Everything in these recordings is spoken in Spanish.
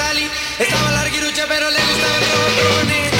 salí. Estaba larguirucha, pero le gustaba el rock,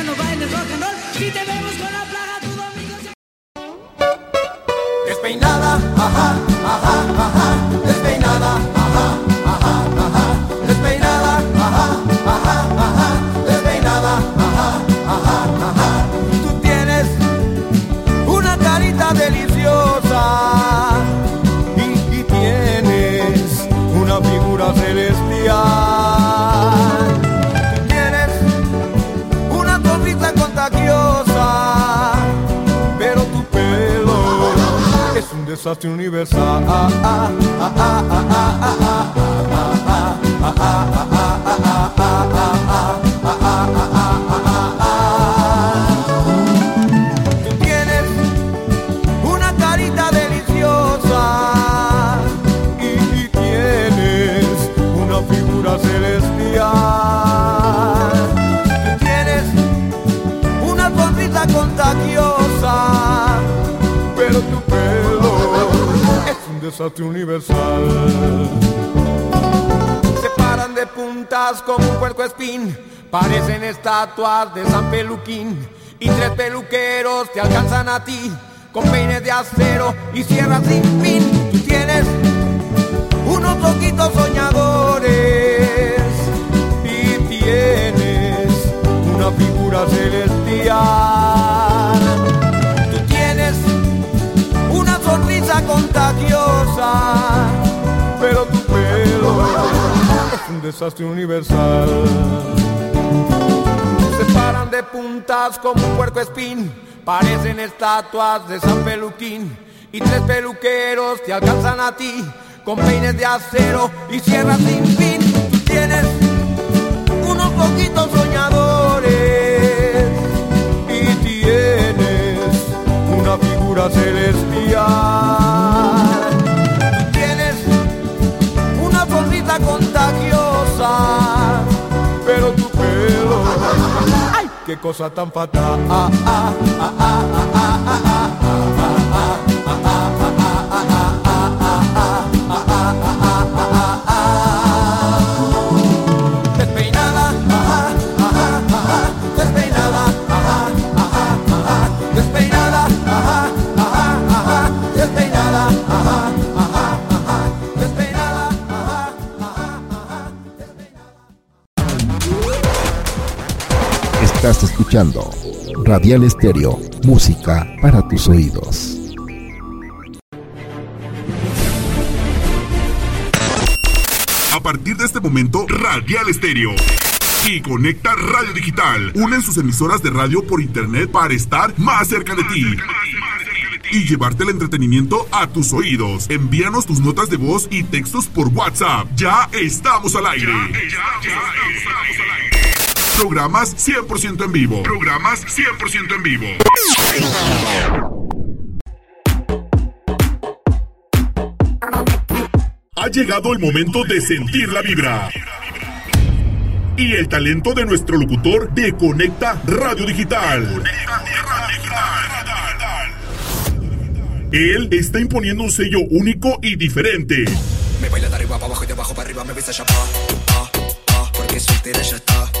es un desastre universal. Tú universal. Se paran de puntas como un puerco espín, parecen estatuas de San Peluquín, y tres peluqueros te alcanzan a ti con peines de acero y sierras sin fin. Tú tienes unos ojitos soñadores y tienes una figura celestial. Contagiosa, pero tu pelo es un desastre universal. Se paran de puntas como un puerco espín, parecen estatuas de San Peluquín, y tres peluqueros te alcanzan a ti con peines de acero y sierras sin fin. Tienes unos poquitos soñadores y tienes una figura celestial. Qué cosa tan fatal! Estás escuchando Radial Estéreo, música para tus oídos. A partir de este momento, Radial Estéreo y Conecta Radio Digital unen sus emisoras de radio por internet para estar más cerca de ti y llevarte el entretenimiento a tus oídos. Envíanos tus notas de voz y textos por WhatsApp. Ya estamos al aire. Programas 100% en vivo. Programas 100% en vivo. Ha llegado el momento de sentir la vibra y el talento de nuestro locutor de Conecta Radio Digital. Él está imponiendo un sello único y diferente. Me baila de arriba para abajo y de abajo para arriba, me besa ya pa, ah, ah, porque soltera ya está, ah,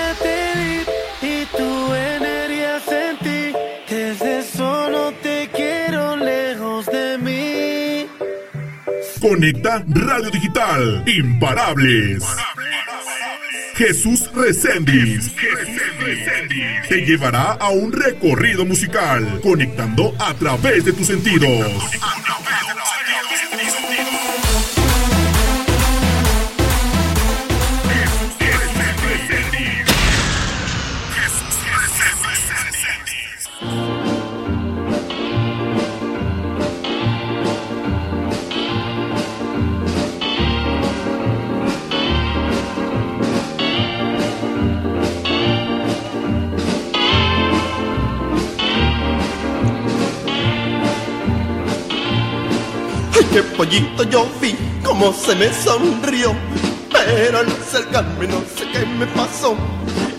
Conecta Radio Digital. Imparables. Jesús Reséndiz. Te llevará a un recorrido musical, conectando a través de tus sentidos. Pollito yo vi cómo se me sonrió. Pero al acercarme no sé qué me pasó.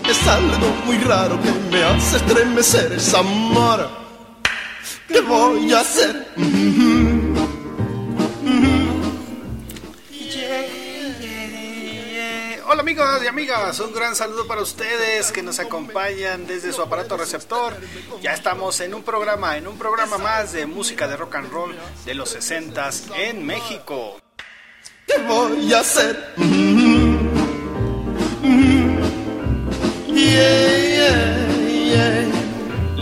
Es algo muy raro que me hace estremecer esa amor. ¿Qué voy a hacer? Hola amigos y amigas, un gran saludo para ustedes que nos acompañan desde su aparato receptor. Ya estamos en un programa, en un programa más de música de rock and roll de los 60 en México. ¿Qué voy a hacer? Yeah, yeah, yeah.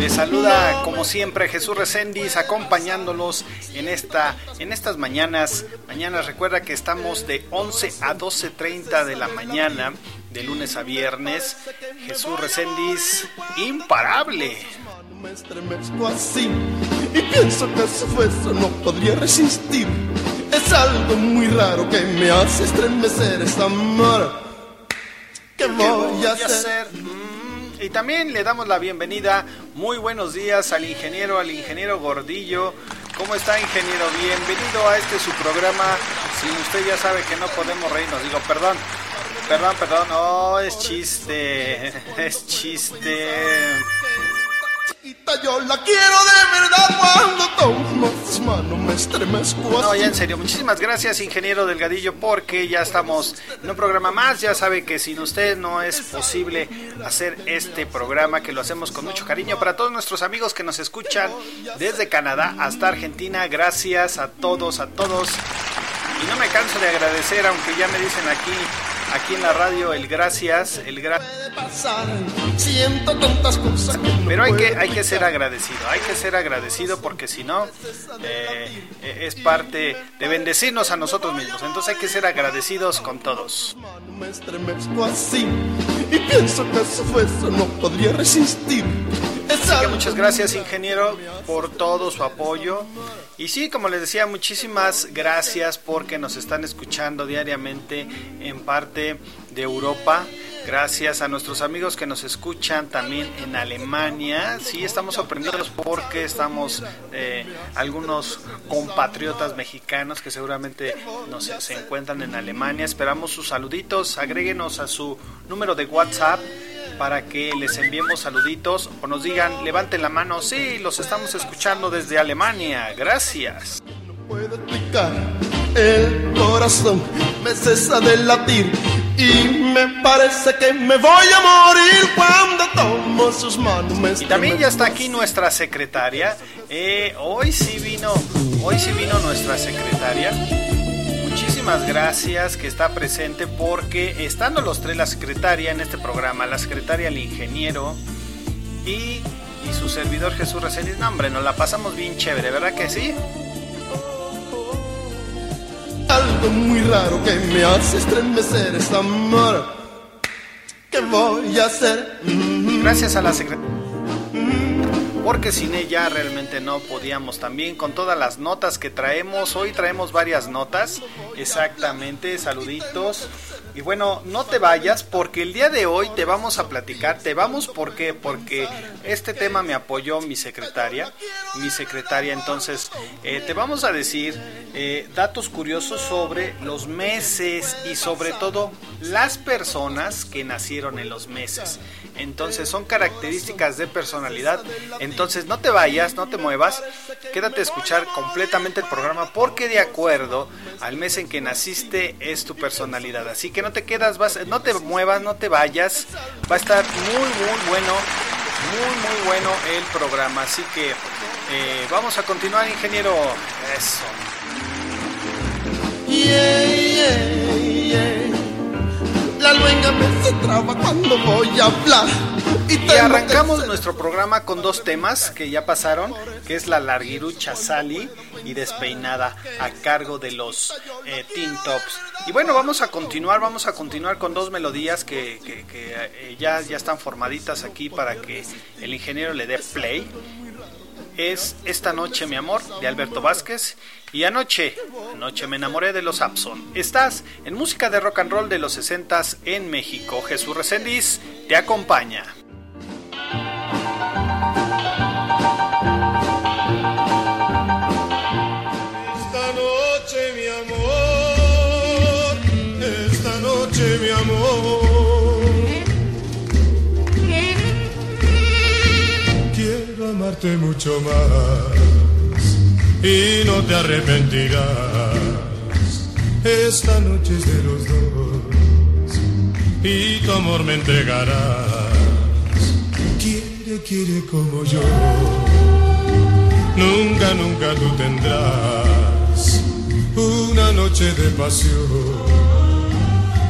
Les saluda como siempre Jesús Reséndiz acompañándolos en esta en estas mañanas. Mañanas recuerda que estamos de 11 a 12:30 de la mañana de lunes a viernes. Jesús Reséndiz imparable. Me estremezco así y pienso que si fue eso no podría resistir. Es algo muy raro que me hace estremecer esta amor. ¿Qué voy a hacer? Mm, Y también le damos la bienvenida, muy buenos días al ingeniero, al ingeniero Gordillo. ¿Cómo está ingeniero? Bienvenido a este su programa. Si usted ya sabe que no podemos reírnos, digo, perdón, perdón, perdón, no, es chiste, es chiste. Chiquita, Yo la quiero de verdad cuando tomo tus manos me estremezco No, así. ya en serio, muchísimas gracias, ingeniero Delgadillo, porque ya estamos en un programa más. Ya sabe que sin usted no es posible hacer este programa, que lo hacemos con mucho cariño. Para todos nuestros amigos que nos escuchan desde Canadá hasta Argentina, gracias a todos, a todos. Y no me canso de agradecer, aunque ya me dicen aquí, aquí en la radio, el gracias, el gracias. Puede pasar, siento tantas cosas que no Pero hay que, hay que ser agradecido, hay que ser agradecido porque si no, eh, eh, es parte de bendecirnos a nosotros mismos. Entonces hay que ser agradecidos con todos. Me estremezco así y pienso que si fue eso no podría resistir. Así que muchas gracias, ingeniero, por todo su apoyo. Y sí, como les decía, muchísimas gracias porque nos están escuchando diariamente en parte de Europa. Gracias a nuestros amigos que nos escuchan también en Alemania. Sí, estamos sorprendidos porque estamos eh, algunos compatriotas mexicanos que seguramente nos, se encuentran en Alemania. Esperamos sus saluditos. Agréguenos a su número de WhatsApp para que les enviemos saluditos o nos digan, levanten la mano, sí, los estamos escuchando desde Alemania, gracias. puedo explicar. el corazón me cesa de latir y me parece que me voy a morir cuando tomo sus manos. Y también ya está aquí nuestra secretaria. Eh, hoy sí vino, hoy sí vino nuestra secretaria. Muchísimas gracias que está presente porque estando los tres la secretaria en este programa, la secretaria, el ingeniero y, y su servidor Jesús Reséndiz, no hombre, nos la pasamos bien chévere, ¿verdad que sí? Algo muy raro que me hace estremecer es amor. ¿Qué voy a hacer? Gracias a la secretaria. Porque sin ella realmente no podíamos también con todas las notas que traemos. Hoy traemos varias notas. Exactamente, saluditos. Y bueno, no te vayas porque el día de hoy te vamos a platicar. Te vamos ¿por qué? Porque este tema me apoyó mi secretaria. Mi secretaria, entonces eh, te vamos a decir eh, datos curiosos sobre los meses y sobre todo las personas que nacieron en los meses. Entonces son características de personalidad. Entonces no te vayas, no te muevas. Quédate a escuchar completamente el programa porque de acuerdo al mes en que naciste es tu personalidad. Así que no te quedas, no te muevas, no te vayas. Va a estar muy, muy bueno. Muy, muy bueno el programa. Así que eh, vamos a continuar, ingeniero. Eso. La luenga me se traba cuando voy a hablar. Y, arrancamos nuestro programa con dos temas que ya pasaron, que es la larguirucha Sally y despeinada a cargo de los eh, Teen Tops. Y bueno, vamos a continuar, vamos a continuar con dos melodías que, que- que, eh, ya, ya están formaditas aquí para que el ingeniero le dé play. Es Esta noche mi amor de Alberto Vázquez y anoche, anoche me enamoré de los Abson. Estás en música de rock and roll de los 60 en México. Jesús Reséndiz te acompaña. Esta noche mi amor, esta noche mi amor. Quiero amarte mucho más y no te arrepentirás. Esta noche es de los dos y tu amor me entregarás. Quiere, quiere como yo. Nunca, nunca tú tendrás una noche de pasión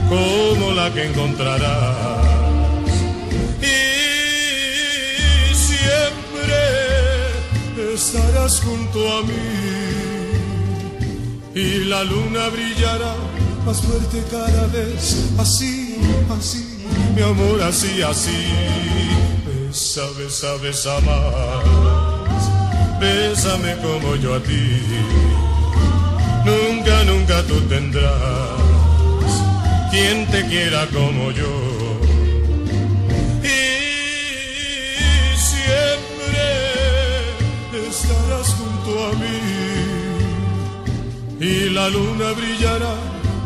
como la que encontrarás. Junto a mí y la luna brillará más fuerte cada vez. Así, así, mi amor, así, así. Besa, besa, besa más. Bésame como yo a ti. Nunca, nunca tú tendrás quien te quiera como yo. Y la luna brillará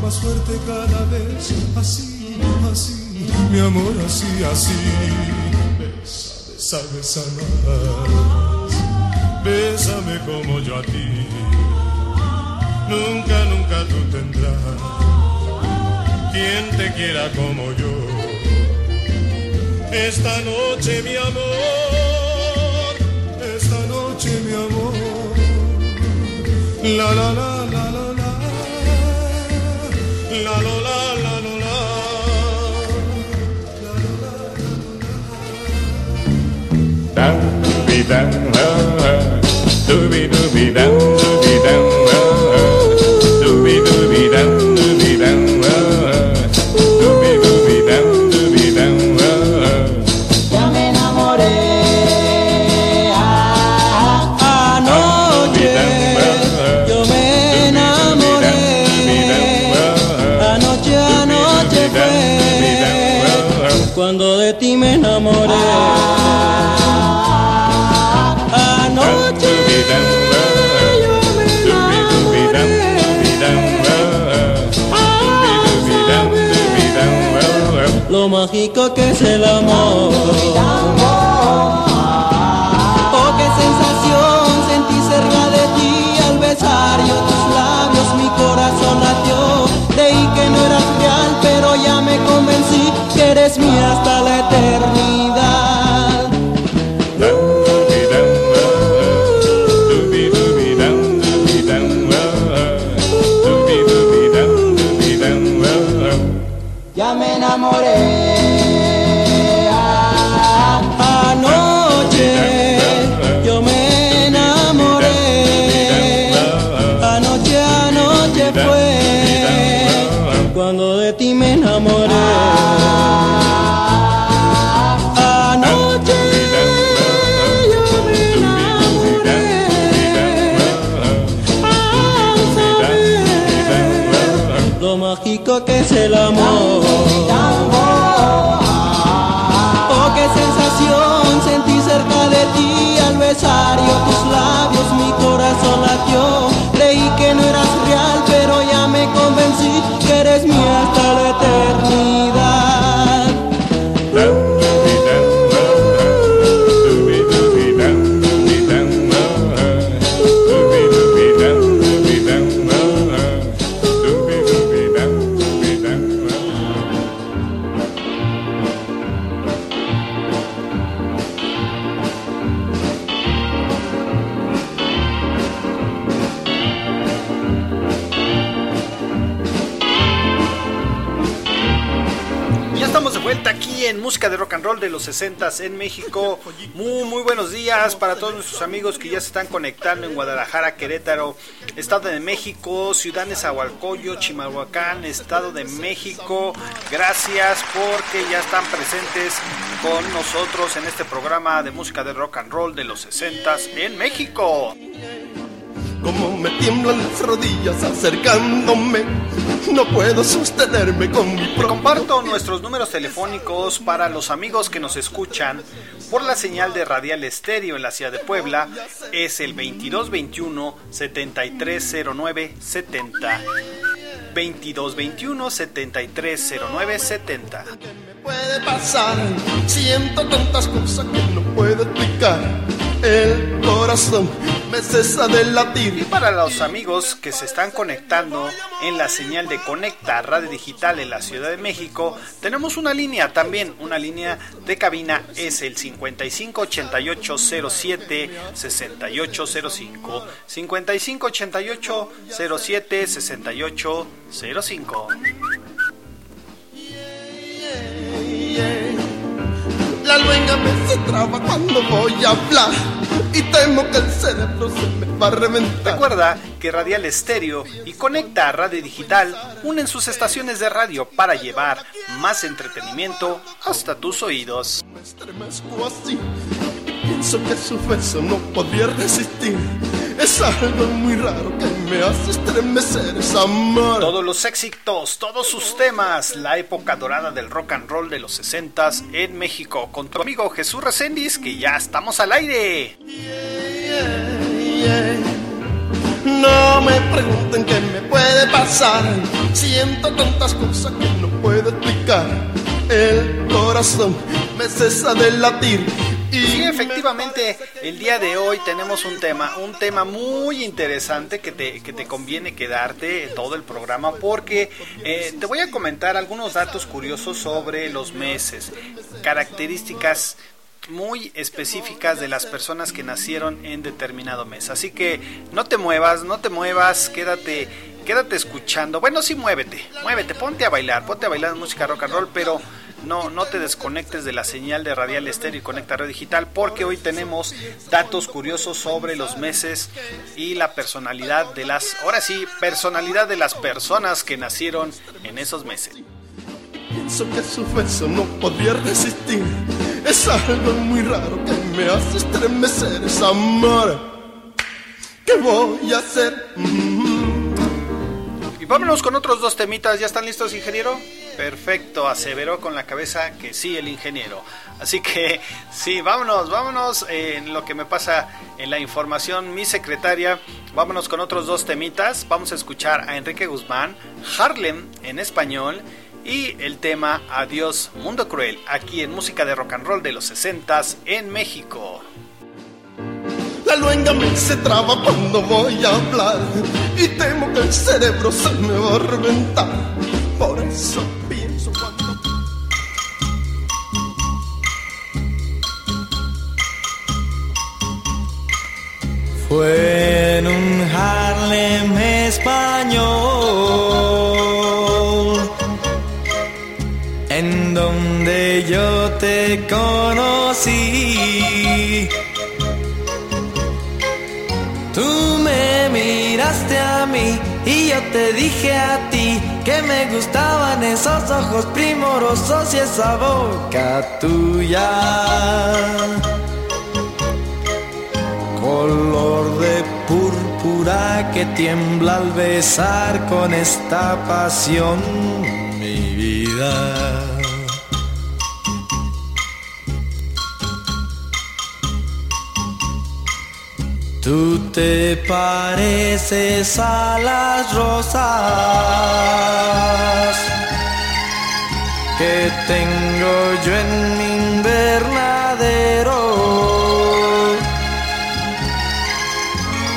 más fuerte cada vez. Así, así, mi amor, así, así. Besa, besa, más. Bésame como yo a ti. Nunca, nunca tú tendrás quien te quiera como yo. Esta noche, mi amor, esta noche, mi amor. La la la doobie down, dooby dooby down, dooby down. adiós. Leí que no eras real, pero ya me convencí que eres mía hasta la eternidad. Ya me enamoré. 60 en México. Muy, buenos días para todos nuestros amigos que ya se están conectando en Guadalajara, Querétaro, Estado de México, Ciudad Nezahualcóyotl, Chimalhuacán, Estado de México. Gracias porque ya están presentes con nosotros en este programa de música de rock and roll de los 60 en México. Como me tiemblan las rodillas acercándome, no puedo sostenerme con mi Te comparto nuestros números telefónicos para los amigos que nos escuchan por la señal de Radial Estéreo en la ciudad de Puebla. Es el 2221 7309 70. 2221 7309 70. puede pasar. Siento tantas cosas que no puedo explicar. El corazón me cesa de latir. Y para los amigos que se están conectando en la señal de Conecta Radio Digital en la Ciudad de México, tenemos una línea también, una línea de cabina es el 558807 6805 558807 6805 La luenga me se traba cuando voy a hablar. Y temo que el cerebro se me va a reventar. Recuerda que Radial Estéreo y Conecta Radio Digital unen sus estaciones de radio para llevar más entretenimiento hasta tus oídos. Me estremezco así. Pienso que su beso no podría resistir. Es algo muy raro que me hace estremecer esa amor. Todos los éxitos, todos sus temas, la época dorada del rock and roll de los 60 en México, con tu amigo Jesús Reséndiz, que ya estamos al aire. No me pregunten qué me puede pasar. Siento tantas cosas que no puedo explicar. El corazón me cesa de latir. Y efectivamente, el día de hoy tenemos un tema, un tema muy interesante que te, que te conviene quedarte todo el programa porque eh, te voy a comentar algunos datos curiosos sobre los meses, características muy específicas de las personas que nacieron en determinado mes. Así que no te muevas, no te muevas, quédate, quédate escuchando. Bueno, sí, muévete, muévete, ponte a bailar, ponte a bailar música rock and roll, pero no, no te desconectes de la señal de Radial Estéreo y Conecta Radio Digital porque hoy tenemos datos curiosos sobre los meses y la personalidad de las, ahora sí, personalidad de las personas que nacieron en esos meses. pienso que su beso no podría resistir. Es algo muy raro que me hace estremecer esa amor. ¿Qué voy a hacer? Mm. Y vámonos con otros dos temitas. ¿Ya están listos, ingeniero? Perfecto, aseveró con la cabeza que sí el ingeniero. Así que sí, vámonos, vámonos eh, en lo que me pasa en la información, mi secretaria. Vámonos con otros dos temitas. Vamos a escuchar a Enrique Guzmán, Harlem en español y el tema Adiós Mundo Cruel, aquí en Música de Rock and Roll de los 60 en México. La luenga me se traba cuando voy a hablar y temo que el cerebro se me va a reventar. Por eso Fue en un Harlem español en donde yo te conocí. Tú me miraste a mí y yo te dije a ti que me gustaban esos ojos primorosos y esa boca tuya color de púrpura que tiembla al besar con esta pasión mi vida. Tú te pareces a las rosas que tengo yo en mi invernadero.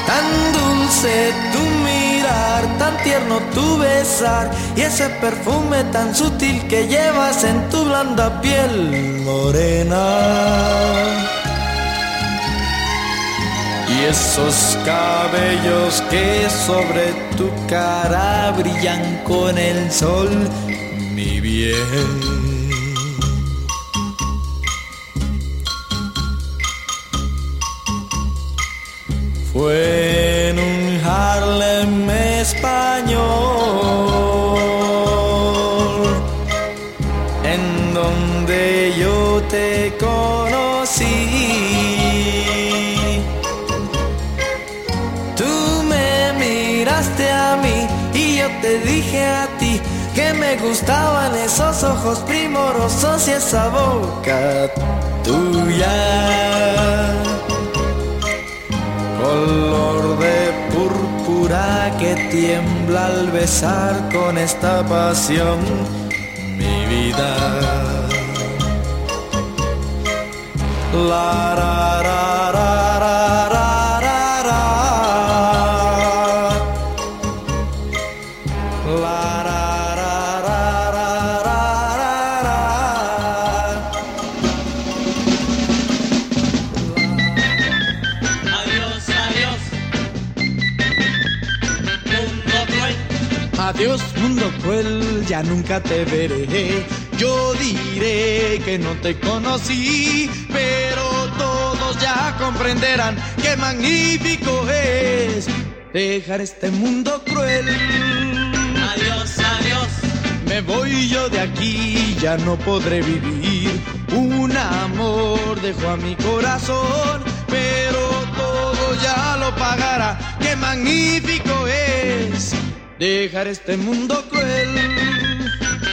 Tan dulce tu mirar, tan tierno tu besar y ese perfume tan sutil que llevas en tu blanda piel morena y esos cabellos que sobre tu cara brillan con el sol, mi bien. Fue en un Harlem español me gustaban esos ojos primorosos y esa boca tuya. Color de púrpura que tiembla al besar con esta pasión mi vida. La Adiós mundo cruel, ya nunca te veré. Yo diré que no te conocí, pero todos ya comprenderán qué magnífico es dejar este mundo cruel. Adiós, adiós. Me voy yo de aquí, ya no podré vivir. Un amor dejó a mi corazón, pero todo ya lo pagará. Qué magnífico es dejar este mundo cruel.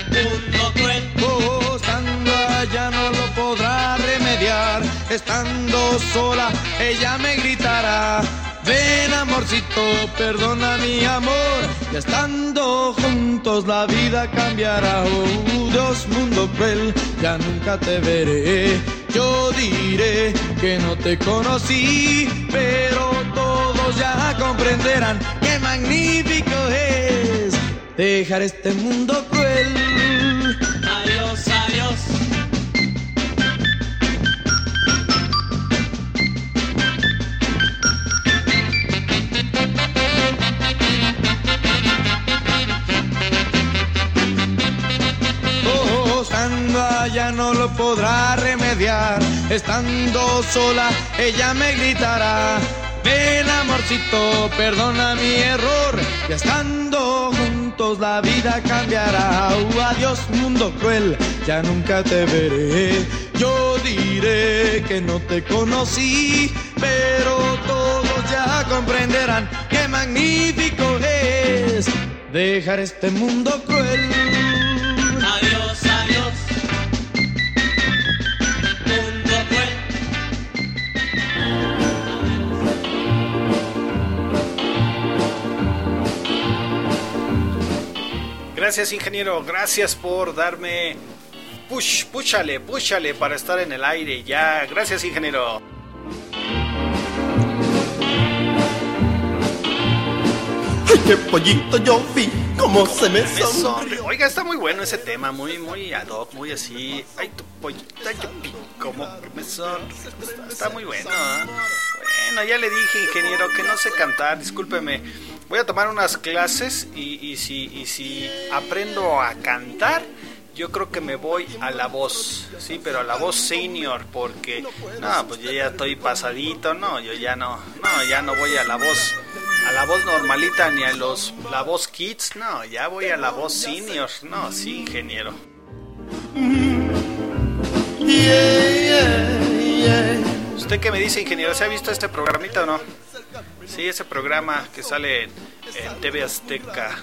Mundo cruel. Oh, estando allá no lo podrá remediar. Estando sola, ella me gritará. Ven amorcito, perdona mi amor. Y estando juntos la vida cambiará. Oh, Dios, mundo cruel, ya nunca te veré. Yo diré que no te conocí, pero todos ya comprenderán magnífico es dejar este mundo cruel. Adiós, adiós. Oh, estando allá no lo podrá remediar. Estando sola, ella me gritará. Ven amorcito, perdona mi error. Y estando juntos la vida cambiará. Uh, adiós mundo cruel, ya nunca te veré. Yo diré que no te conocí, pero todos ya comprenderán qué magnífico es dejar este mundo cruel. Gracias, ingeniero. Gracias por darme. Push, púchale, púchale para estar en el aire ya. Gracias, ingeniero. Ay, qué pollito yo vi, cómo se me Me sonrió. Oiga, está muy bueno ese tema, muy, muy ad hoc, muy así. Ay, tu pollita, yo vi como que me sonrió. Está, está muy bueno, ¿ah? Bueno, ya le dije, ingeniero, que no sé cantar, discúlpeme. Voy a tomar unas clases y, y si, y si aprendo a cantar, yo creo que me voy a la voz, sí, pero a la voz senior, porque no, pues yo ya estoy pasadito, no, yo ya no, no, ya no voy a la voz, a la voz normalita ni a los, la voz kids, no, ya voy a la voz senior, no, sí, ingeniero. ¿Usted qué me dice, ingeniero? ¿Se ha visto este programita o no? Sí, ese programa que sale en, TV Azteca.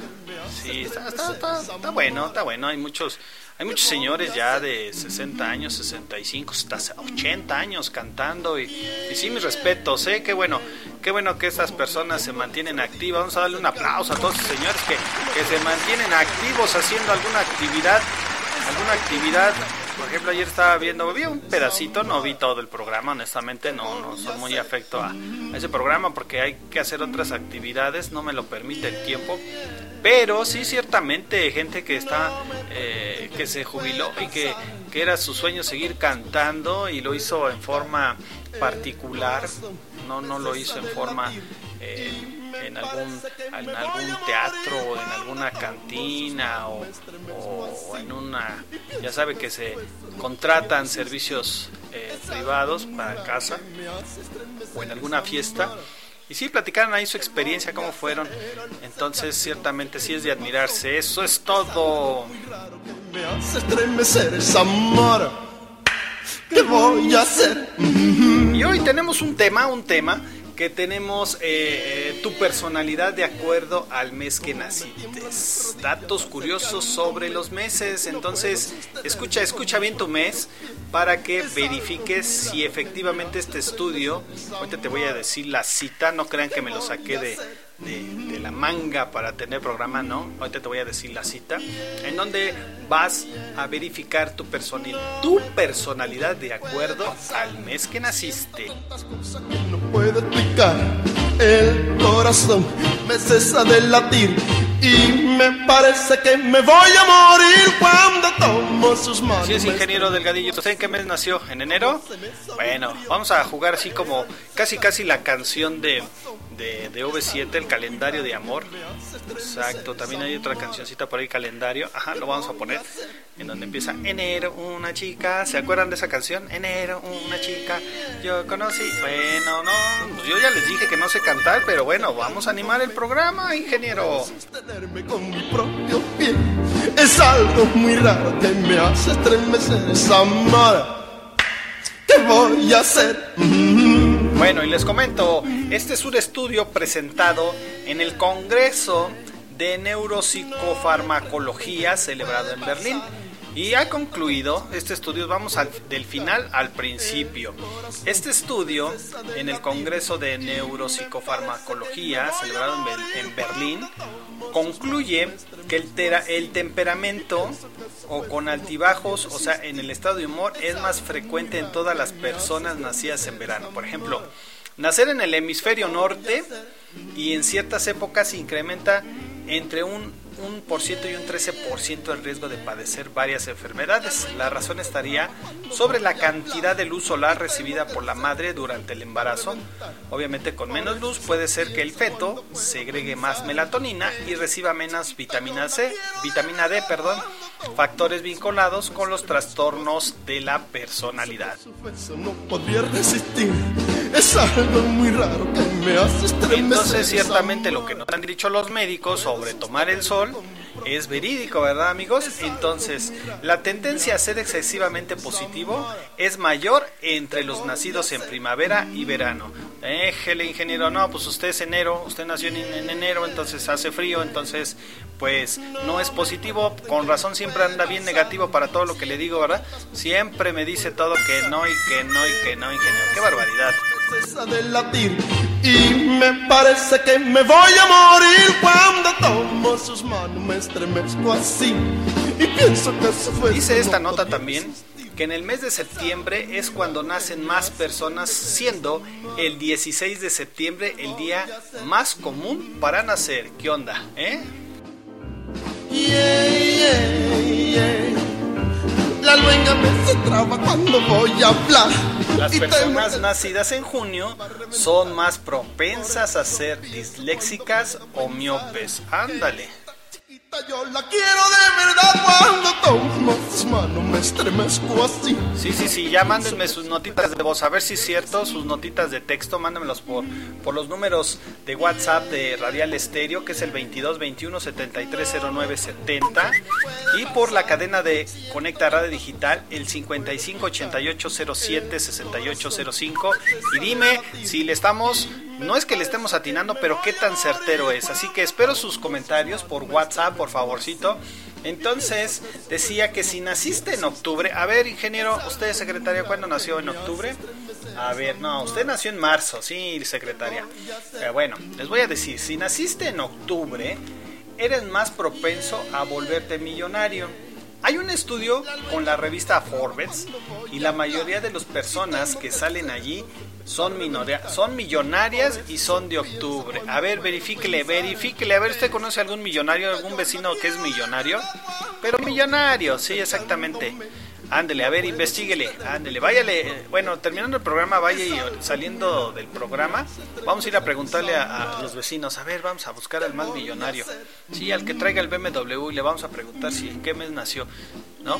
Sí, está, está, está- está bueno, está bueno. Hay muchos, hay muchos señores ya de 60 años, 65, hasta 80 años cantando y, y sí, mis respetos, ¿eh? Qué bueno, qué bueno que estas personas se mantienen activas. Vamos a darle un aplauso a todos los señores que, que se mantienen activos haciendo alguna actividad, alguna actividad. Por ejemplo, ayer estaba viendo, vi un pedacito, no vi todo el programa, honestamente, no, no soy muy afecto a, ese programa porque hay que hacer otras actividades, no me lo permite el tiempo. Pero sí, ciertamente, gente que está, eh, que se jubiló y que, que era su sueño seguir cantando y lo hizo en forma particular, no, no lo hizo en forma eh, en, algún, en algún teatro o en alguna cantina o, o en una, ya sabe que se contratan servicios eh, privados para casa o en alguna fiesta. Y sí, platicaron ahí su experiencia, cómo fueron. Entonces, ciertamente sí es de admirarse. Eso es todo. Me hace estremecer esa amor. ¿Qué voy a hacer? Y hoy tenemos un tema, un tema que tenemos eh, eh, tu personalidad de acuerdo al mes que naciste. Datos curiosos sobre los meses. Entonces, escucha, escucha bien tu mes para que verifiques si efectivamente este estudio, ahorita te voy a decir la cita, no crean que me lo saqué de, de, la manga para tener programa, no, ahorita te voy a decir la cita, en donde vas a verificar tu, personi- tu personalidad de acuerdo al mes que naciste. No puedo explicar. El corazón me cesa de latir y me parece que me voy a morir cuando tomo sus manos. Si es ingeniero Delgadillo, ¿usted en qué mes nació? ¿En enero? Bueno, vamos a jugar así como casi casi la canción de, de, de V7, el calendario de amor. Exacto, también hay otra cancioncita por ahí, calendario. Ajá, lo vamos a poner. En donde empieza enero, una chica. ¿Se acuerdan de esa canción? Enero, una chica. Yo conocí. Bueno, no, pues yo ya les dije que no sé cantar, pero bueno, vamos a animar el programa, ingeniero. Sostenerme con mi propio pie es algo muy raro que me hace estremecer esa amor. ¿Qué voy a hacer? Mm. Bueno, y les comento, este es un estudio presentado en el Congreso de Neuropsicofarmacología celebrado en Berlín. Y ha concluido este estudio, vamos al- del final al principio. Este estudio en el Congreso de Neuropsicofarmacología celebrado en, Berlín concluye que el, tera- el temperamento o con altibajos, o sea, en el estado de humor, es más frecuente en todas las personas nacidas en verano. Por ejemplo, nacer en el hemisferio norte y en ciertas épocas incrementa entre un, un por ciento y un 13% el riesgo de padecer varias enfermedades. La razón estaría sobre la cantidad de luz solar recibida por la madre durante el embarazo. Obviamente con menos luz puede ser que el feto segregue más melatonina y reciba menos vitamina C, vitamina D, perdón, factores vinculados con los trastornos de la personalidad. No resistir. Es algo muy raro que me hace estremecer. Entonces, ciertamente lo que nos han dicho los médicos sobre tomar el sol es verídico, ¿verdad, amigos? Entonces, la tendencia a ser excesivamente positivo es mayor entre los nacidos en primavera y verano. Éjele, ingeniero, no, pues usted es enero, usted nació en, en enero, entonces hace frío, entonces, pues no es positivo. Con razón siempre anda bien negativo para todo lo que le digo, ¿verdad? Siempre me dice todo que no y que no y que no, ingeniero. ¡Qué barbaridad! Cesa de latir y me parece que me voy a morir cuando tomo sus manos me estremezco así y pienso que eso fue Dice esta nota también que en el mes de septiembre es cuando nacen más personas, siendo el 16 de septiembre el día más común para nacer. ¿Qué onda? ¿Eh? Yeah, yeah, yeah. La luenga me se traba cuando voy a hablar. Las personas nacidas en junio son más propensas a ser disléxicas o miopes. Ándale. Yo la quiero de verdad cuando tomo manos me estremezco así. Sí, sí, sí, ya mándenme sus notitas de voz, a ver si es cierto, sus notitas de texto, mándenmelos por, por los números de WhatsApp de Radial Estéreo, que es el 22 21 73 09 70, y por la cadena de Conecta Radio Digital, el 55 88 07 68 05, y dime si le estamos no es que le estemos atinando, pero qué tan certero es. Así que espero sus comentarios por WhatsApp, por favorcito. Entonces, decía que si naciste en octubre, a ver, ingeniero, usted secretaria, ¿cuándo nació en octubre? A ver, no, usted nació en marzo, sí, secretaria. Eh, bueno, les voy a decir, si naciste en octubre, eres más propenso a volverte millonario. Hay un estudio con la revista Forbes y la mayoría de las personas que salen allí son, minoria- son millonarias y son de octubre. A ver, verifíquele, verifíquele. A ver, ¿usted conoce algún millonario, algún vecino que es millonario? Pero millonario, sí, exactamente. Ándele, a ver, investiguele, ándele, váyale. Bueno, terminando el programa, vaya y saliendo del programa, vamos a ir a preguntarle a, a los vecinos, a ver, vamos a buscar al más millonario. Sí, al que traiga el BMW y le vamos a preguntar si en qué mes nació, ¿no?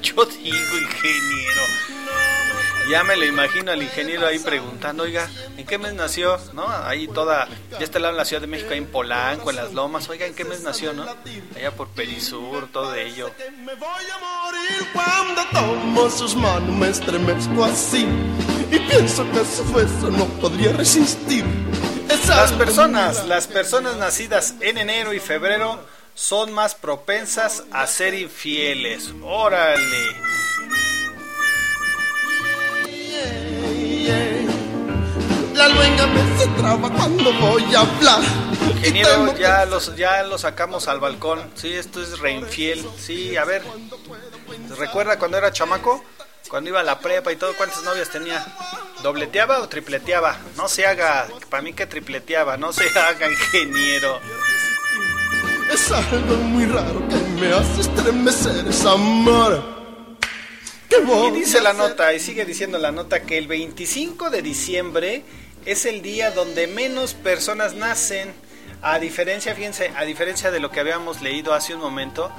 Yo digo, ingeniero. Ya me lo imagino al ingeniero ahí preguntando, oiga, ¿en qué mes nació? ¿No? Ahí toda, ya está al lado de la Ciudad de México, ahí en Polanco, en Las Lomas, oiga, ¿en qué mes nació, no? Allá por Perisur, todo ello. Cuando tomo sus manos me estremezco así y pienso que su beso no podría resistir. Es Las personas, las personas nacidas en enero y febrero son más propensas a ser infieles. Órale. La luenga me se traba cuando voy a hablar. Y Ingeniero, ya los, ya lo sacamos al balcón. Sí, esto es reinfiel. Sí, a ver. ¿Recuerda cuando era chamaco? Cuando iba a la prepa y todo, ¿cuántas novias tenía? ¿Dobleteaba o tripleteaba? No se haga, para mí que tripleteaba, no se haga, ingeniero. es algo muy raro que me hace estremecer esa amor. ¿Qué Y dice la nota, y sigue diciendo la nota, que el 25 de diciembre es el día donde menos personas nacen. A diferencia, fíjense, a diferencia de lo que habíamos leído hace un momento,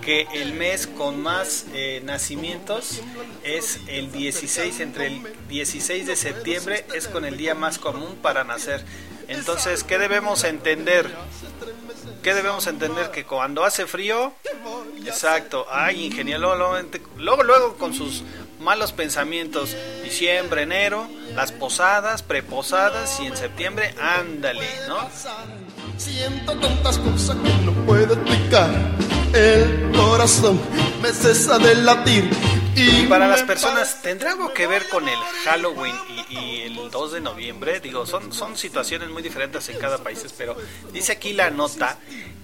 que el mes con más eh, nacimientos es el 16, entre el 16 de septiembre es con el día más común para nacer. Entonces, ¿qué debemos entender? ¿Qué debemos entender? Que cuando hace frío, exacto, ay, ingeniero, luego, luego, con sus malos pensamientos, diciembre, enero, las posadas, preposadas y en septiembre, ándale, ¿no? Siento tantas cosas que no puedo explicar. El corazón me cesa de latir. Y para las personas, ¿tendrá algo que ver con el Halloween y, y el 2 de noviembre? Digo, son, son situaciones muy diferentes en cada país, pero dice aquí la nota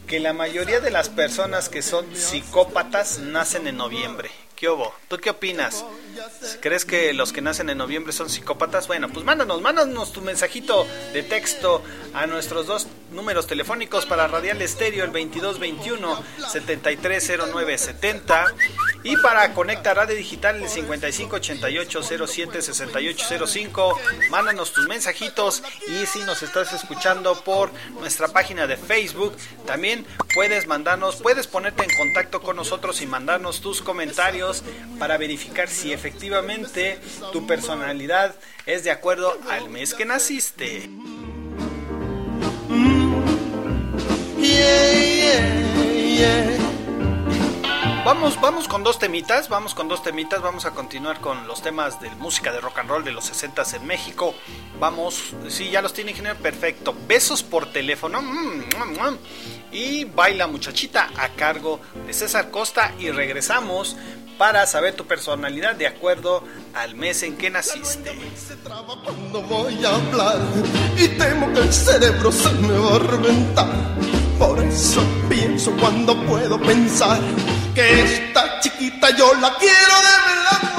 que la mayoría de las personas que son psicópatas nacen en noviembre. ¿Qué? ¿Tú qué opinas? ¿Crees que los que nacen en noviembre son psicópatas? Bueno, pues mándanos, mándanos tu mensajito de texto a nuestros dos números telefónicos para Radial Estéreo, el 2221 730970 y para Conecta Radio Digital el 5588 07 6805. Mándanos tus mensajitos y si nos estás escuchando por nuestra página de Facebook, también puedes mandarnos, puedes ponerte en contacto con nosotros y mandarnos tus comentarios para verificar si efectivamente tu personalidad es de acuerdo al mes que naciste. Vamos, vamos con dos temitas, vamos con dos temitas, vamos a continuar con los temas de música de rock and roll de los 60 en México. Vamos, sí, ya los tiene ingeniero, perfecto. Besos por teléfono. mm. Y baila muchachita a cargo de César Costa y regresamos para saber tu personalidad de acuerdo al mes en que naciste. Se traba cuando voy a hablar y temo que el cerebro se me va a reventar. Por eso pienso cuando puedo pensar que esta chiquita yo la quiero de verdad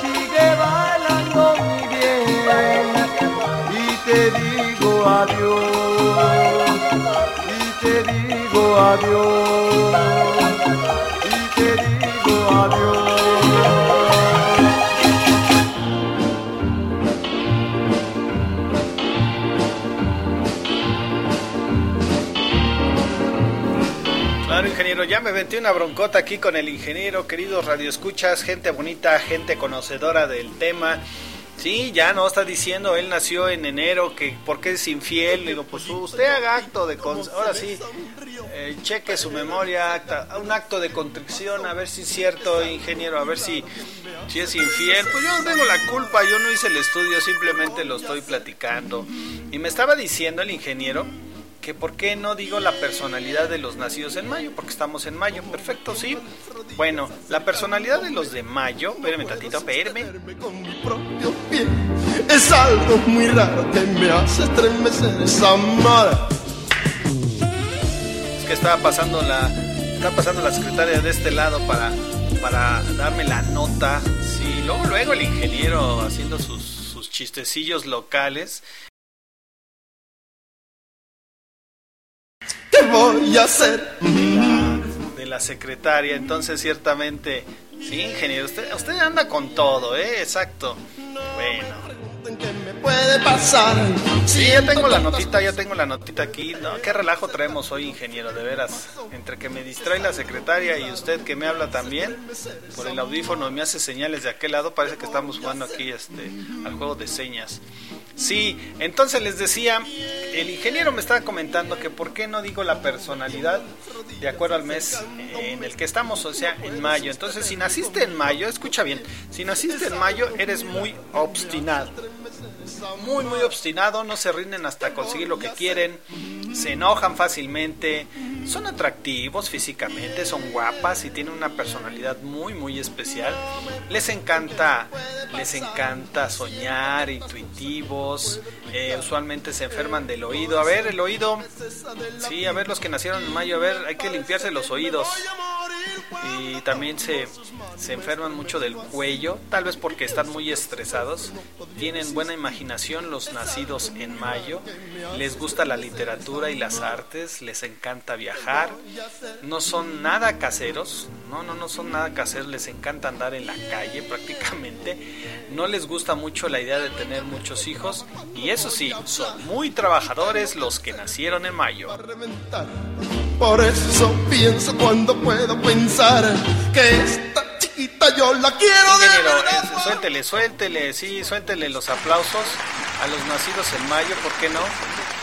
Sigue bailando mi bien. Y te digo adiós. Y te digo adiós ya me metí una broncota aquí con el ingeniero, queridos radioescuchas, gente bonita, gente conocedora del tema. Sí, ya no está diciendo, él nació en enero, que por qué es infiel. Le digo, pues usted haga acto de. Ahora sí, eh, cheque su memoria, acta- un acto de contrición, a ver si es cierto, ingeniero, a ver si, si es infiel. Pues yo no tengo la culpa, yo no hice el estudio, simplemente lo estoy platicando. Y me estaba diciendo el ingeniero que por qué no digo la personalidad de los nacidos en mayo, porque estamos en mayo, perfecto, sí. Bueno, la personalidad de los de mayo, espérame tantito, espérame. Es algo muy raro que me hace estremecer esa mara. Es que estaba pasando la está pasando la secretaria de este lado para para darme la nota. Sí, luego luego el ingeniero haciendo sus sus chistecillos locales. ¿Qué voy a hacer? de la secretaria. Entonces, ciertamente, sí, ingeniero, usted, usted anda con todo, ¿eh? Exacto. Bueno. Puede pasar. Sí, ya tengo la notita, ya tengo la notita aquí. No, qué relajo traemos hoy, ingeniero, de veras. Entre que me distrae la secretaria y usted que me habla también por el audífono me hace señales de aquel lado, parece que estamos jugando aquí este al juego de señas. Sí, entonces les decía, el ingeniero me estaba comentando que por qué no digo la personalidad de acuerdo al mes en el que estamos, o sea, en mayo. Entonces, si naciste en mayo, escucha bien, si naciste en mayo, eres muy obstinado. Muy, muy obstinado, no se rinden hasta conseguir lo que quieren, se enojan fácilmente, son atractivos físicamente, son guapas y tienen una personalidad muy, muy especial. Les encanta, les encanta soñar, intuitivos, eh, usualmente se enferman del oído. A ver, el oído, sí, a ver los que nacieron en mayo, a ver, hay que limpiarse los oídos. Y también se, se enferman mucho del cuello, tal vez porque están muy estresados. Tienen buena imaginación los nacidos en mayo. Les gusta la literatura y las artes, les encanta viajar. No son nada caseros, no, no, no son nada caseros, les encanta andar en la calle prácticamente. No les gusta mucho la idea de tener muchos hijos y eso sí, son muy trabajadores los que nacieron en mayo. Por eso pienso cuando puedo pensar que esta chiquita yo la quiero de Ingeniero, eh, suéltele, suéltele, sí, suéltele los aplausos a los nacidos en mayo, ¿por qué no?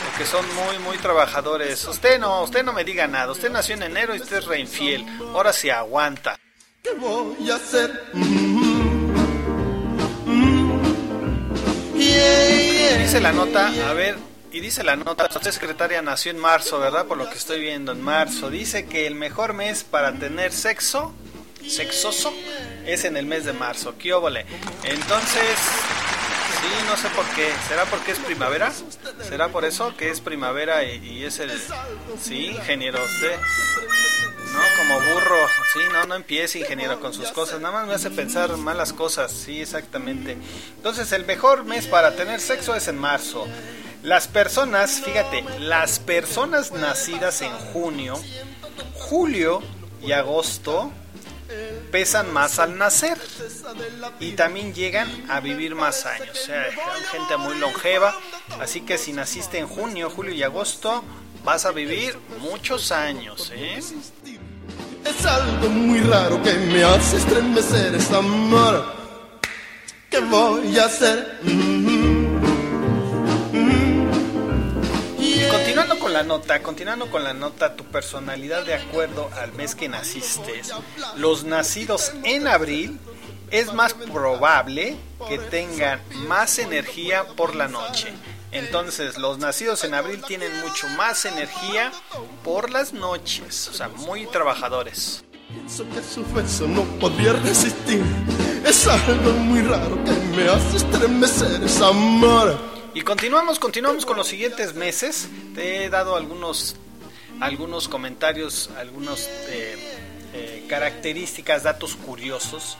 Porque son muy, muy trabajadores. Usted no, usted no me diga nada. Usted nació en enero y usted es re infiel. Ahora se aguanta. ¿Qué voy a hacer? Dice la nota, a ver, y dice la nota, usted secretaria nació en marzo, ¿verdad? Por lo que estoy viendo en marzo. Dice que el mejor mes para tener sexo, sexoso, es en el mes de marzo. ¿Qué óvole? Entonces, sí, no sé por qué. ¿Será porque es primavera? ¿Será por eso que es primavera y, es el... Sí, ingeniero, usted... No, como burro. Sí, no, no empiece, ingeniero, con sus cosas. Nada más me hace pensar malas cosas. Sí, exactamente. Entonces, el mejor mes para tener sexo es en marzo. Las personas, fíjate, las personas nacidas en junio, julio y agosto pesan más al nacer y también llegan a vivir más años. O sea, gente muy longeva. Así que si naciste en junio, julio y agosto, vas a vivir muchos años, ¿eh? Es algo muy raro que me hace estremecer esta amor. ¿Qué voy a hacer? Y continuando con la nota, continuando con la nota, tu personalidad de acuerdo al mes que naciste. Los nacidos en abril es más probable que tengan más energía por la noche. Entonces, los nacidos en abril tienen mucho más energía por las noches, o sea, muy trabajadores. Pienso que su beso no podría resistir. Es algo muy raro que me hace estremecer ese amor. Y continuamos, continuamos con los siguientes meses. Te he dado algunos, algunos comentarios, algunas eh, eh, características, datos curiosos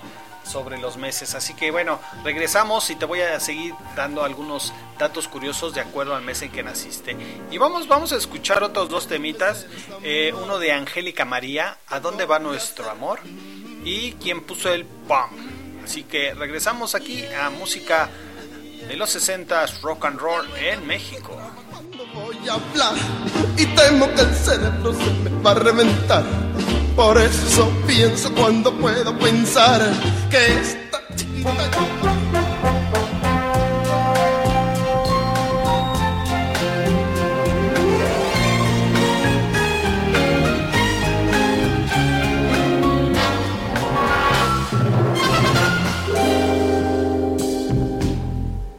sobre los meses. Así que bueno, regresamos y te voy a seguir dando algunos datos curiosos de acuerdo al mes en que naciste. Y vamos, vamos a escuchar otros dos temitas. Eh, uno de Angélica María, ¿A dónde va nuestro amor? Y quien puso el PAM. Así que regresamos aquí a música de los 60 rock and roll en México. Voy a hablar y temo que el cerebro se me va a reventar. Por eso pienso cuando puedo pensar que esta chiquita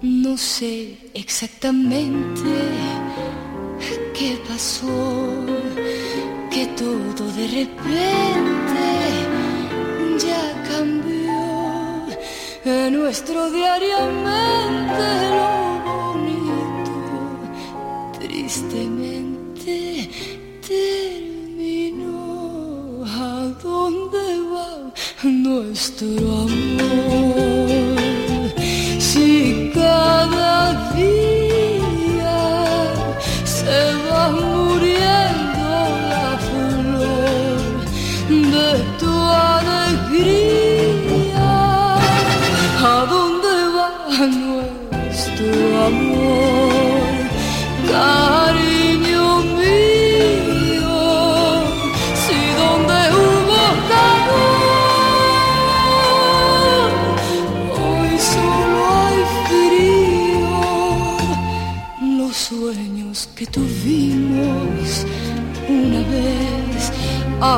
No sé exactamente qué pasó, que todo de repente ya cambió. En nuestro diariamente lo bonito, tristemente terminó. ¿A dónde va nuestro amor?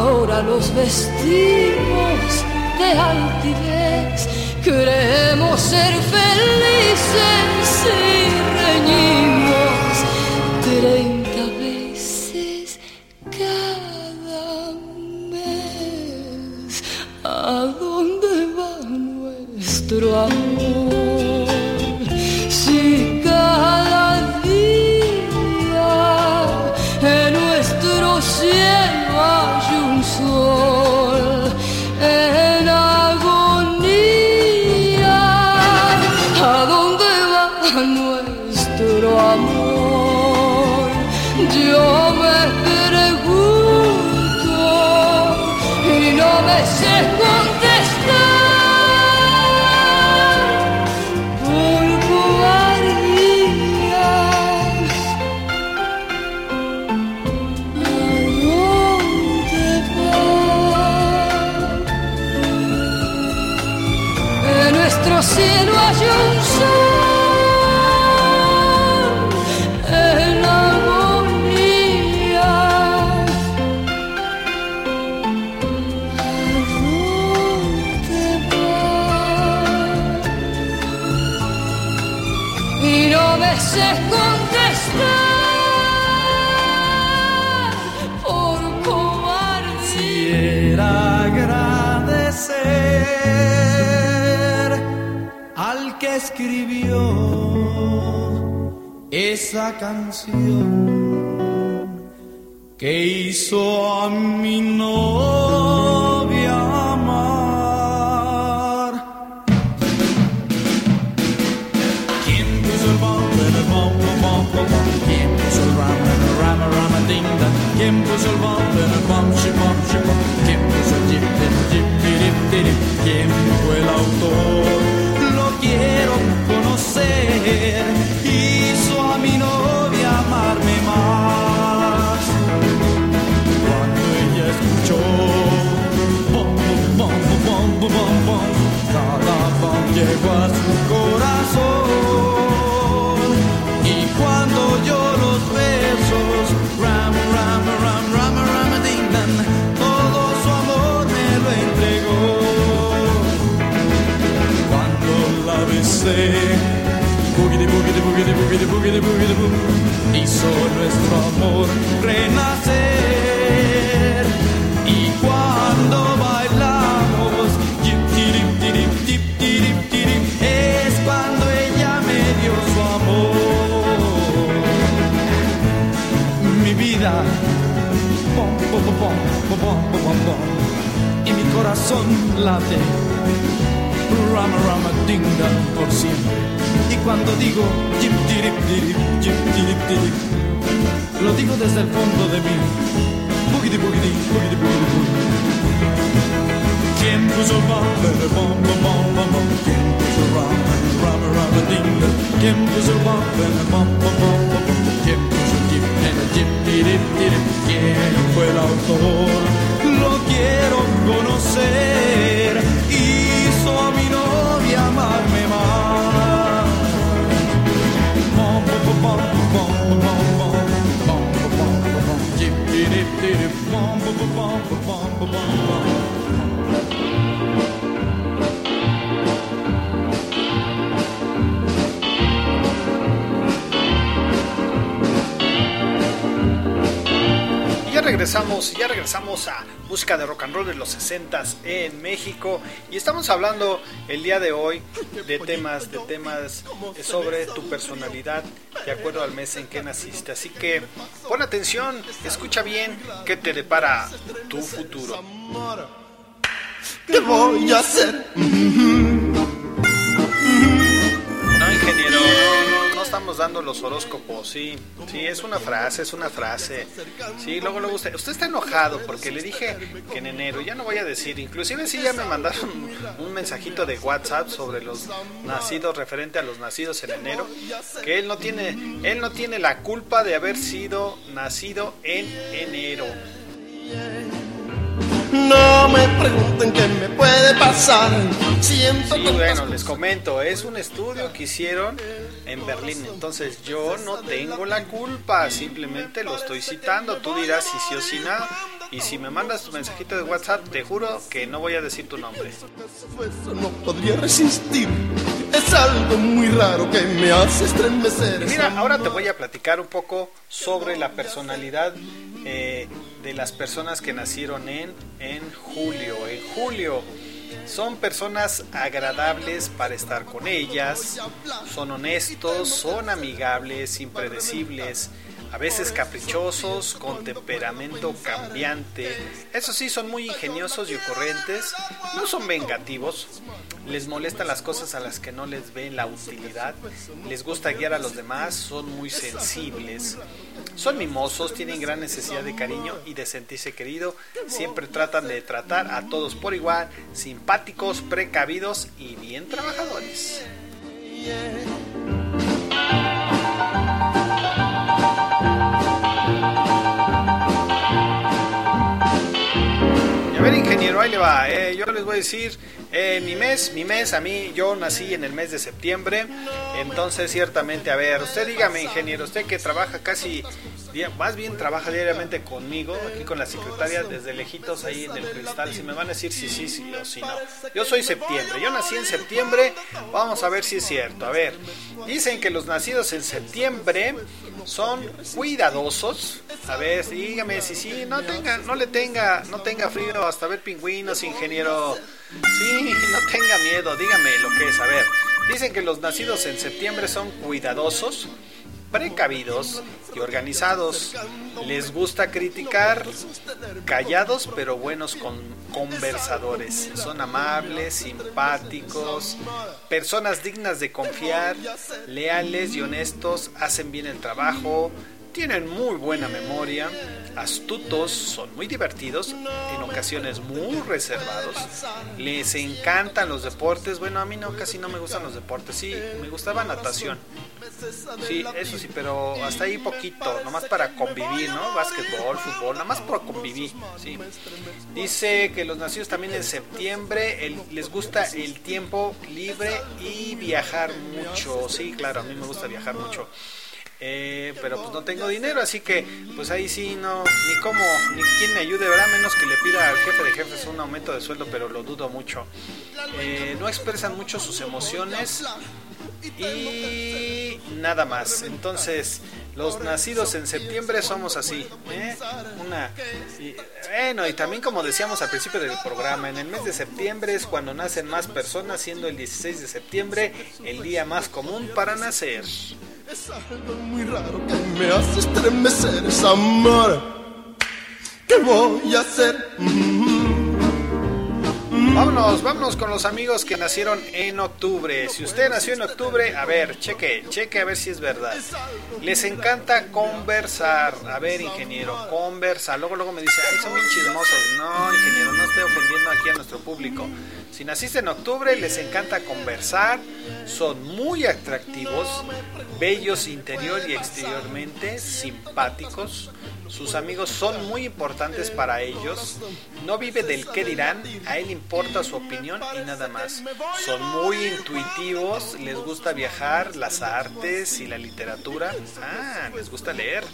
Ahora los vestimos de altivez. Queremos ser esa canción que hizo a mi novia amar. ¿Quién puso el bombo en el bombo, bombo, bombo? ¿Quién puso el rama en rama, rama, ding, dong? ¿Quién puso el bombo en el? ¿Quién puso el en el? ¿Quién fue el autor? Lo quiero conocer. Llegó a su corazón. Y cuando yo los besos, ram, ram, ram, ram, ram, ding, dan, todo su amor me lo entregó. Cuando la besé, boogie boogie boogie boogie boogie boogie boogie hizo nuestro amor renacer. scusate, rama rama ding dong così. E quando digo dip dirip dirip dip dirip dirip, lo dico desde il fondo de mí. Bugidi bugidi bugidi bugidi bugidi. Tiempo so bomba bomba bomba bomba. Tiempo so rama rama rama ding dong. Tiempo so bomba bomba bomba bomba. Tiempo so dip dip dip dip dip. ¿Quién fue el autor? lo quiero conocer. Hizo a mi novia amarme regresamos, ya regresamos a música de rock and roll de los 60 en México y estamos hablando el día de hoy de temas, de temas sobre tu personalidad de acuerdo al mes en que naciste. Así que pon atención, escucha bien qué te depara tu futuro. ¿Qué voy a hacer? No, ingeniero, estamos dando los horóscopos, sí, sí, es una frase, es una frase. Sí, luego luego usted, usted está enojado porque le dije que en enero, ya no voy a decir, inclusive sí ya me mandaron un mensajito de WhatsApp sobre los nacidos, referente a los nacidos en enero, que él no tiene, él no tiene la culpa de haber sido nacido en enero. No me pregunten qué me puede pasar. Siento Sí, bueno, les comento, es un estudio que hicieron en Berlín, entonces yo no tengo la culpa, simplemente lo estoy citando, tú dirás si sí o si no, y si me mandas tu mensajito de WhatsApp, te juro que no voy a decir tu nombre. No podría resistir. Es algo muy raro que me hace estremecer. Mira, ahora te voy a platicar un poco sobre la personalidad eh, de las personas que nacieron en, en julio. En julio son personas agradables para estar con ellas, son honestos, son amigables, impredecibles, a veces caprichosos, con temperamento cambiante. Eso sí, son muy ingeniosos y ocurrentes, no son vengativos, les molestan las cosas a las que no les ven la utilidad, les gusta guiar a los demás, son muy sensibles, son mimosos, tienen gran necesidad de cariño y de sentirse querido, siempre tratan de tratar a todos por igual, simpáticos, precavidos y bien trabajadores. A ver, ingeniero, ahí le va. eh, yo les voy a decir, eh, mi mes, mi mes, a mí, yo nací en el mes de septiembre. Entonces, ciertamente, a ver, usted dígame, ingeniero, usted que trabaja casi, más bien trabaja diariamente conmigo, aquí con la secretaria, desde lejitos ahí en el cristal, si me van a decir si sí, sí o si no. Yo soy septiembre, yo nací en septiembre, vamos a ver si es cierto. A ver, dicen que los nacidos en septiembre son cuidadosos. A ver, dígame si sí, no tenga, no le tenga, no tenga frío hasta ver pingüinos, ingeniero. Sí, no tenga miedo, dígame lo que es. A ver, dicen que los nacidos en septiembre son cuidadosos, precavidos y organizados. Les gusta criticar, callados pero buenos con conversadores. Son amables, simpáticos, personas dignas de confiar, leales y honestos, hacen bien el trabajo, tienen muy buena memoria, astutos, son muy divertidos, en ocasiones muy reservados, les encantan los deportes, bueno a mí no, casi no me gustan los deportes, sí, me gustaba natación, sí, eso sí, pero hasta ahí poquito, nomás para convivir, ¿no? Básquetbol, fútbol, nada más por convivir, sí. Dice que los nacidos también en septiembre el- les gusta el tiempo libre y viajar mucho, sí, claro, a mí me gusta viajar mucho. Eh, pero pues no tengo dinero, así que pues ahí sí no, ni cómo, ni quién me ayude, ¿verdad? Menos que le pida al jefe de jefes un aumento de sueldo, pero lo dudo mucho. Eh, no expresan mucho sus emociones y nada más. Entonces, los nacidos en septiembre somos así. ¿eh? Una, y, bueno, y también como decíamos al principio del programa, en el mes de septiembre es cuando nacen más personas, siendo el 16 de septiembre el día más común para nacer. Es algo muy raro que me hace estremecer. Es amor. ¿Qué voy a hacer? Vámonos, vámonos con los amigos que nacieron en octubre. Si usted nació en octubre, a ver, cheque, cheque a ver si es verdad. Les encanta conversar. A ver, ingeniero, conversa. Luego, luego me dice, ay, son bien chismosos. No, ingeniero, no esté ofendiendo aquí a nuestro público. Si naciste en octubre, les encanta conversar. Son muy atractivos, bellos interior y exteriormente, simpáticos. Sus amigos son muy importantes para ellos. No vive del qué dirán, a él importa su opinión y nada más. Son muy intuitivos, les gusta viajar, las artes y la literatura. Ah, les gusta leer.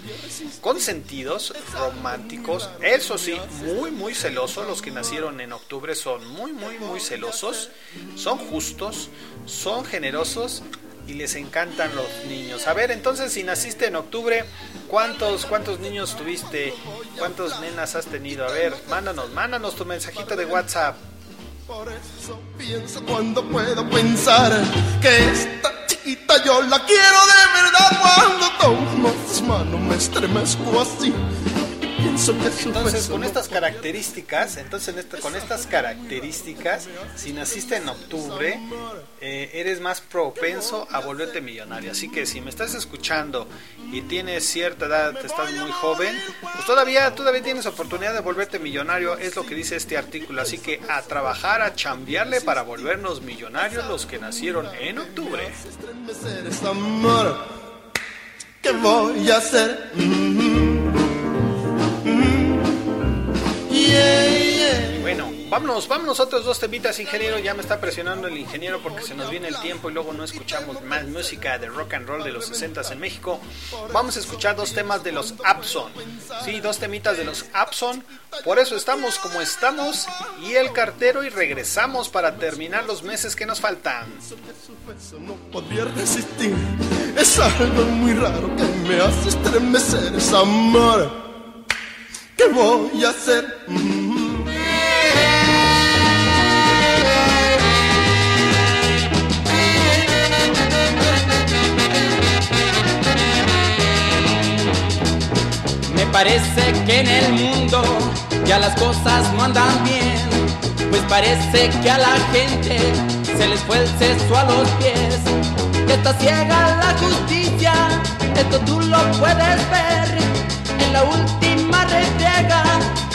Consentidos, románticos, eso sí, muy, muy celosos. Los que nacieron en octubre son muy, muy, muy celosos. Son justos, son generosos y les encantan los niños. A ver, entonces si naciste en octubre, ¿cuántos cuántos niños tuviste? ¿Cuántos nenas has tenido? A ver, mándanos, mándanos tu mensajito de WhatsApp. Por eso pienso cuando puedo pensar que esta chiquita yo la quiero de verdad. Cuando tomo sus manos me estremezco así. Pienso que Entonces, con estas características, entonces con estas características, si naciste en octubre, eh, eres más propenso a volverte millonario. Así que si me estás escuchando y tienes cierta edad, estás muy joven, pues todavía, todavía tienes oportunidad de volverte millonario, es lo que dice este artículo. Así que a trabajar, a chambearle para volvernos millonarios los que nacieron en octubre. ¿Qué voy a hacer? Mm, mm, Vámonos, vámonos otros dos temitas, ingeniero. Ya me está presionando el ingeniero porque se nos viene el tiempo y luego no escuchamos más música de rock and roll de los 60 en México. Vamos a escuchar dos temas de los Abson. Sí, dos temitas de los Abson. Por eso estamos como estamos y el cartero y regresamos para terminar los meses que nos faltan. No resistir, es algo muy raro que me hace estremecer, es amor. ¿Qué voy a hacer? Mm. Parece que en el mundo ya las cosas no andan bien, pues parece que a la gente se les fue el seso a los pies, que está ciega la justicia, esto tú lo puedes ver, en la última refriega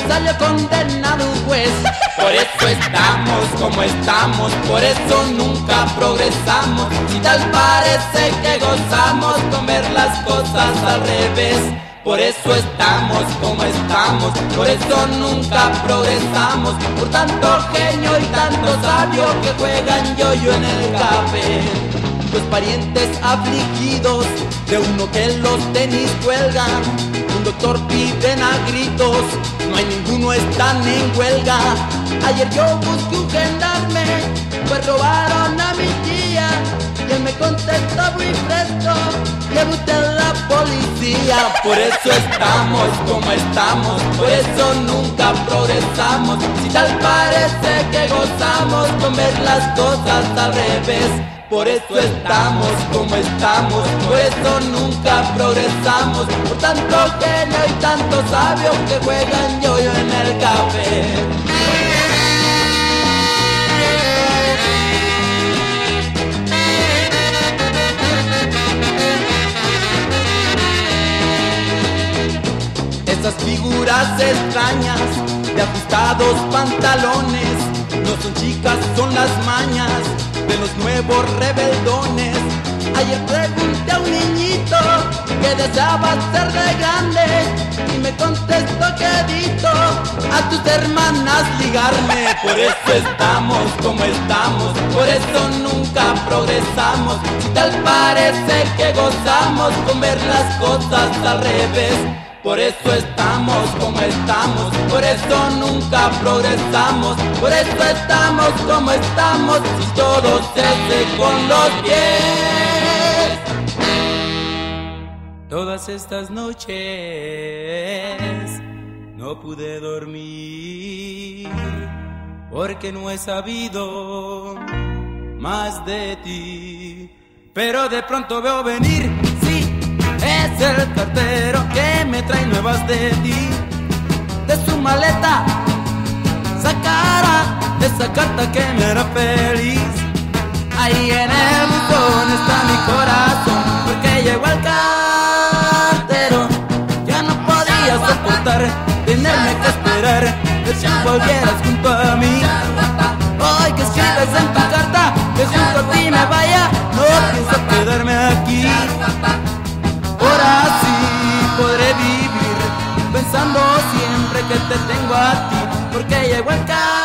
salió condenado un juez, por eso estamos como estamos, por eso nunca progresamos, y tal parece que gozamos con ver las cosas al revés. Por eso estamos como estamos, por eso nunca progresamos, por tanto genio y tanto sabio que juegan yo-yo en el café. Los parientes afligidos de uno que los tenis cuelgan, un doctor piden a gritos, no hay ninguno están en huelga. Ayer yo busqué un gendarme, pues robaron a mi tía, y él me contestó muy presto, lleve usted la policía. Por eso estamos como estamos, por eso nunca progresamos. Si tal parece que gozamos con ver las cosas al revés. Por eso estamos como estamos, por eso nunca progresamos. Por tanto genio y tanto sabio que juegan yo-yo en el café. Esas figuras extrañas de ajustados pantalones no son chicas, son las mañas de los nuevos rebeldones. Ayer pregunté a un niñito que deseaba ser de grande y me contestó que evito a tus hermanas ligarme. Por eso estamos como estamos, por eso nunca progresamos. Si tal parece que gozamos con ver las cosas al revés. Por eso estamos como estamos, por eso nunca progresamos, por eso estamos como estamos, si todo se hace con los pies. Todas estas noches no pude dormir, porque no he sabido más de ti, pero de pronto veo venir. Es el cartero que me trae nuevas de ti. De su maleta sacará esa carta que me hará feliz. Ahí en el buzón está mi corazón, porque llegó el cartero. Ya no podía soportar tenerme que esperar que tú volvieras junto a mí. Hoy que escribes en tu carta que junto a ti me vaya, no pienso quedarme aquí. Ahora sí podré vivir pensando siempre que te tengo a ti, porque llegó el cartero.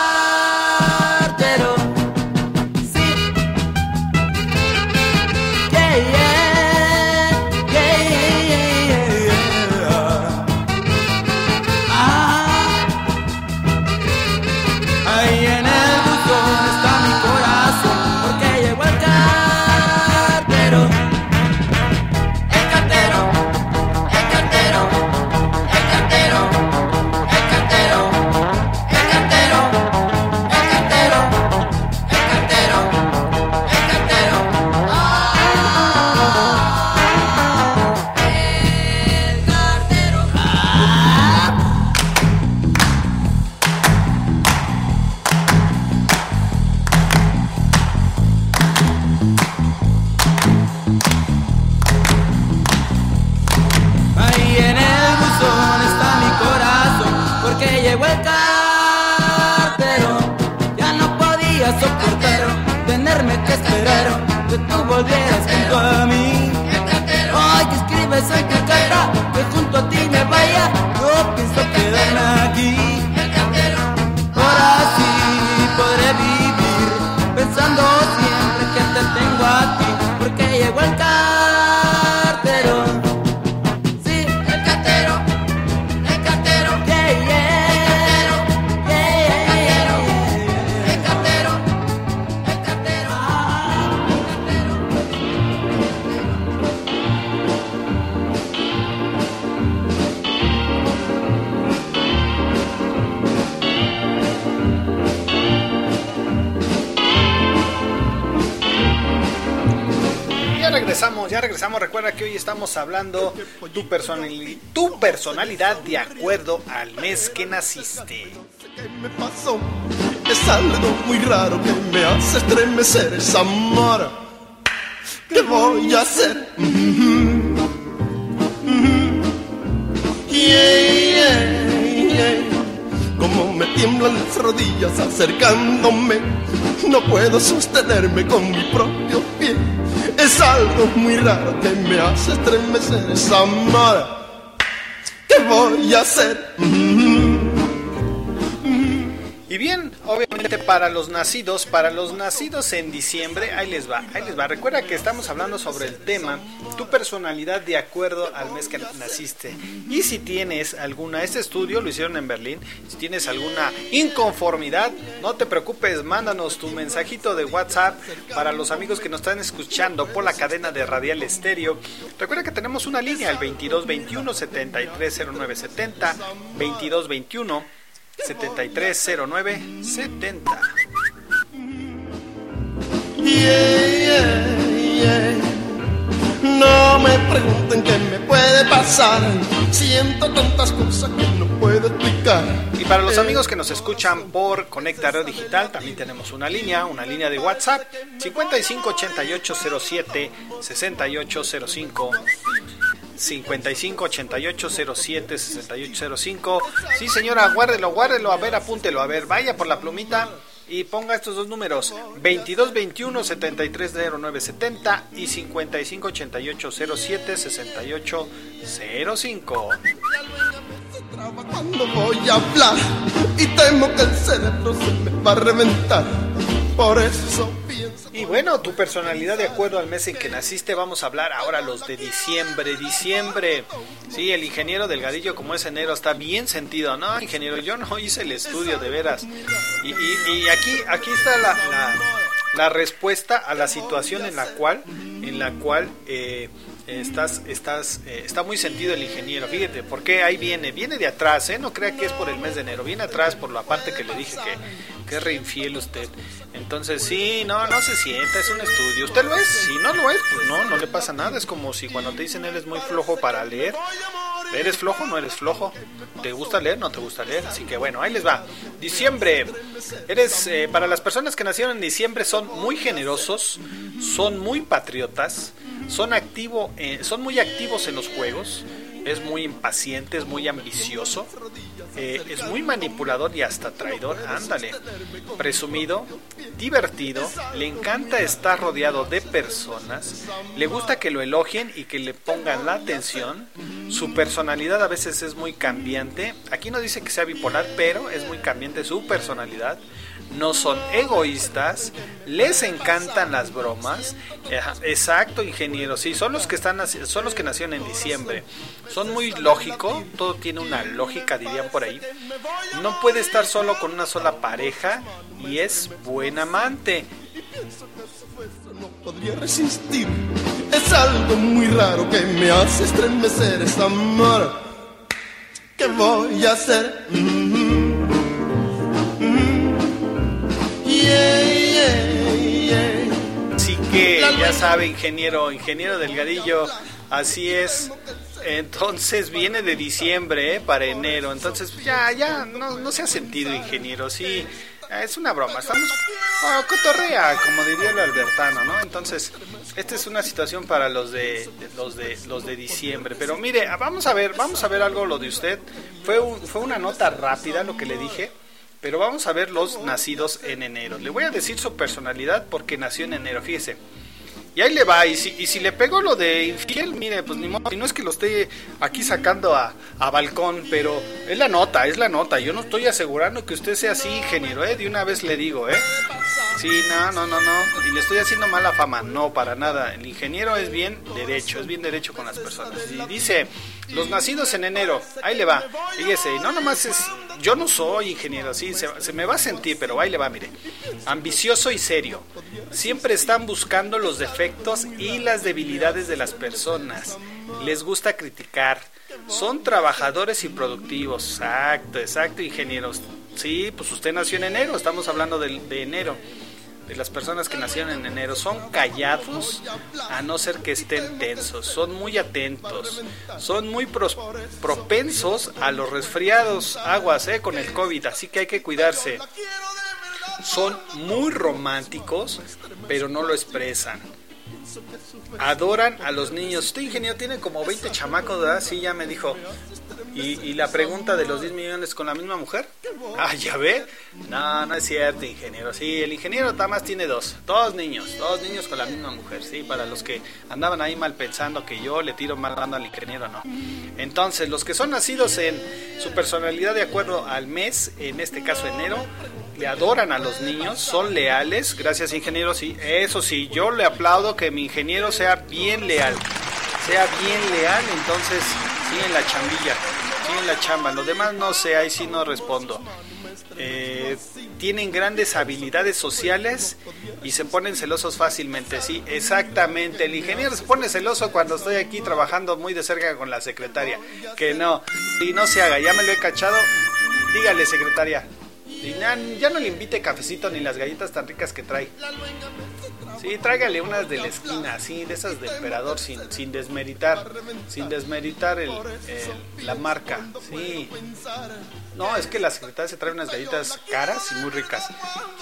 Hablando tu, personali- tu personalidad de acuerdo al mes que naciste. me pasó? Es algo muy raro que me hace estremecer esa amor. ¿Qué voy a hacer? Mhm. Mhm. Yeah, yeah, yeah. Como me tiemblan las rodillas acercándome, no puedo sostenerme con mi propio. Es algo muy raro que me hace estremecer esa amor. ¿Qué voy a hacer? Para los nacidos, para los nacidos en diciembre, ahí les va, ahí les va. Recuerda que estamos hablando sobre el tema tu personalidad de acuerdo al mes que naciste. Y si tienes alguna, este estudio lo hicieron en Berlín, si tienes alguna inconformidad, no te preocupes, mándanos tu mensajito de WhatsApp para los amigos que nos están escuchando por la cadena de Radial Estéreo. Recuerda que tenemos una línea, el 2221 730970, 2221 730970. Yeah, yeah, yeah. No me pregunten qué me puede pasar. Siento tantas cosas que no puedo explicar. Y para los amigos que nos escuchan por Conecta Radio Digital, también tenemos una línea, una línea de WhatsApp, 558807 6805. 55 88 07 6805. Sí, señora, guárdelo, guárdelo. A ver, apúntelo. A ver, vaya por la plumita y ponga estos dos números: 22 21 73 0970 y 55 88 07 68 05. Cuando voy a hablar y temo que el cerebro se me va a reventar. Por eso pienso. Y bueno, tu personalidad de acuerdo al mes en que naciste, vamos a hablar ahora los de diciembre. Diciembre. Sí, el ingeniero Delgadillo, como es enero, está bien sentido. No, ingeniero, yo no hice el estudio de veras. Y, y- y aquí, aquí está la, la- la respuesta a la situación en la cual, en la cual eh, estás, estás, eh, está muy sentido el ingeniero. Fíjate, porque ahí viene, viene de atrás, ¿eh? No crea que es por el mes de enero, viene atrás por la parte que le dije que, que es re infiel usted. Entonces, sí, no, no se sienta, es un estudio. ¿Usted lo es? Si no lo es, pues no, no le pasa nada. Es como si cuando te dicen eres muy flojo para leer. ¿Eres flojo? No eres flojo. ¿Te gusta leer? No te gusta leer. Así que bueno, ahí les va. Diciembre. Eres, eh, para las personas que nacieron en diciembre son muy generosos, son muy patriotas, son, activo, eh, son muy activos en los juegos, es muy impaciente, es muy ambicioso, eh, es muy manipulador y hasta traidor, ándale. Presumido, divertido, le encanta estar rodeado de personas, le gusta que lo elogien y que le pongan la atención. Su personalidad a veces es muy cambiante. Aquí no dice que sea bipolar, pero es muy cambiante su personalidad. No son egoístas, les encantan las bromas. Exacto, ingeniero. Sí, son los que están son los que nacieron en diciembre. Son muy lógico, todo tiene una lógica, dirían por ahí. No puede estar solo con una sola pareja y es buen amante. podría resistir. Es algo muy raro que me hace estremecer esa amor. ¿Qué voy a hacer? Así que ya sabe, ingeniero, ingeniero Delgadillo, así es. Entonces viene de diciembre ¿eh? para enero. Entonces ya, ya, no, no se ha sentido, ingeniero. Sí, es una broma. Estamos oh, cotorrea, como diría el albertano, ¿no? Entonces, esta es una situación para los de, de- los de los de diciembre. Pero mire, vamos a ver, vamos a ver algo lo de usted. Fue un- fue una nota rápida lo que le dije. Pero vamos a ver los nacidos en enero. Le voy a decir su personalidad porque nació en enero, fíjese. Y ahí le va, y si, y si le pegó lo de infiel, mire, pues ni modo, y no es que lo esté aquí sacando a, a balcón, pero es la nota, es la nota. Yo no estoy asegurando que usted sea así, ingeniero, ¿eh? De una vez le digo, ¿eh? Sí, no, no, no, no. Y le estoy haciendo mala fama. No, para nada. El ingeniero es bien derecho, es bien derecho con las personas. Y dice, los nacidos en enero, ahí le va. Fíjese, no nomás es, yo no soy ingeniero, sí, se, se me va a sentir, pero ahí le va, mire. Ambicioso y serio. Siempre están buscando los defectos y las debilidades de las personas. Les gusta criticar. Son trabajadores y productivos. Exacto, exacto, ingenieros. Sí, pues usted nació en enero, estamos hablando de, enero. De las personas que nacieron en enero son callados, a no ser que estén tensos, son muy atentos, son muy propensos a los resfriados, aguas eh, con el COVID, así que hay que cuidarse. Son muy románticos, pero no lo expresan. Adoran a los niños. Usted, ingeniero, tiene como 20 chamacos, ¿verdad? Sí, ya me dijo. ¿Y, y la pregunta de los 10 millones con la misma mujer? Ah, ya ve. No, no es cierto, ingeniero. Sí, el ingeniero nada más tiene dos. Dos niños. Dos niños con la misma mujer. Sí, para los que andaban ahí mal pensando que yo le tiro mal dando al ingeniero, no. Entonces, los que son nacidos en su personalidad de acuerdo al mes, en este caso enero, le adoran a los niños, son leales. Gracias, ingeniero. Sí, eso sí, yo le aplaudo que mi ingeniero sea bien leal. Sea bien leal, entonces sí en la chambilla, en la chamba. Lo demás no sé, ahí sí no respondo. Eh, tienen grandes habilidades sociales y se ponen celosos fácilmente, sí, exactamente. El ingeniero se pone celoso cuando estoy aquí trabajando muy de cerca con la secretaria. Que no, y no se haga, ya me lo he cachado. Dígale, secretaria, y ya, ya no le invite cafecito ni las galletas tan ricas que trae. Sí, tráigale unas de la esquina, así, de esas de emperador, sin, sin desmeritar, sin desmeritar el, el- la marca, sí. No, es que la secretaria se trae unas galletas caras y muy ricas.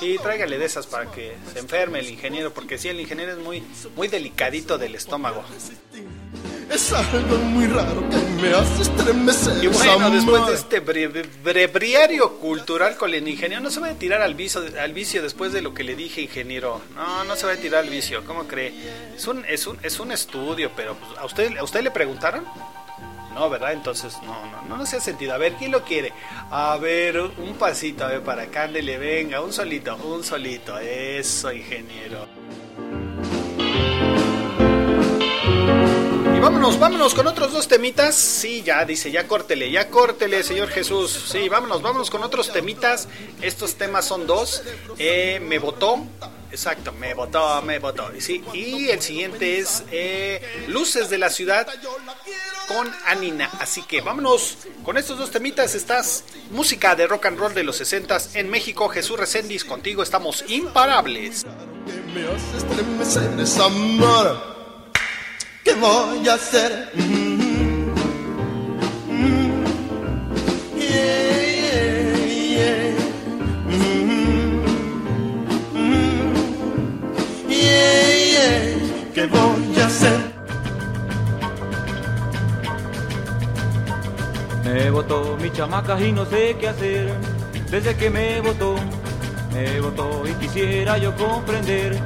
Sí, tráigale de esas para que se enferme el ingeniero, porque sí, el ingeniero es muy, muy delicadito del estómago. Es algo muy raro que me hace estremecer. Y bueno, después de este bre- breviario cultural con el ingeniero, no se va a tirar al vicio, al vicio después de lo que le dije, ingeniero. No, no se va a tirar al vicio, ¿cómo cree? Es un, es un, es un estudio, pero pues, ¿a usted, ¿a usted le preguntaron? No, ¿verdad? Entonces, no, no, no, no se ha sentido. A ver, ¿quién lo quiere? A ver, un pasito, a ver, para acá, ándele, venga, un solito, un solito. Eso, ingeniero. Y vámonos, vámonos con otros dos temitas. Sí, ya dice, ya córtele, ya córtele, Señor Jesús. Sí, vámonos, vámonos con otros temitas. Estos temas son dos. Eh, me votó. Exacto, me votó, me votó. Y sí, y el siguiente es eh, Luces de la Ciudad con Anina. Así que vámonos con estos dos temitas. Estás música de rock and roll de los 60 en México. Jesús Recendis, contigo estamos imparables. ¿Qué voy a hacer? Mi chamaca y no sé qué hacer. Desde que me votó, me votó y quisiera yo comprender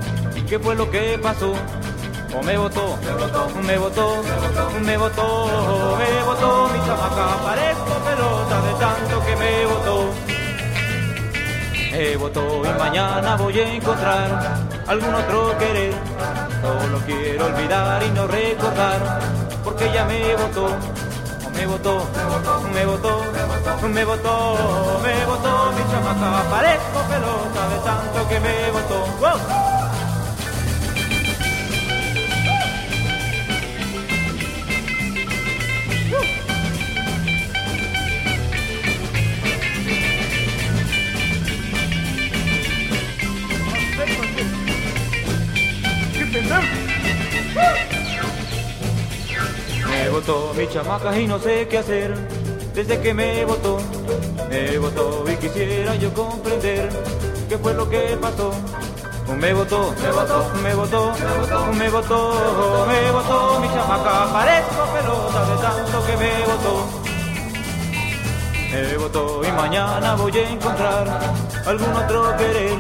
qué fue lo que pasó. O me votó, me votó, me votó, me votó, me votó mi chamaca. Parezco pelota de tanto que me votó. Me votó y mañana voy a encontrar algún otro querer. Solo quiero olvidar y no recordar, porque ella me votó. Me votó, me votó, me votó, me votó mi chamaca. Parezco pelota de tanto que me votó. ¡Wow! Me votó mi chamaca y no sé qué hacer. Desde que me votó, me votó y quisiera yo comprender qué fue lo que pasó. Me votó, me votó, me votó, me votó, me votó mi chamaca. Parezco pelota de tanto que me votó. Me votó y mañana voy a encontrar algún otro querer.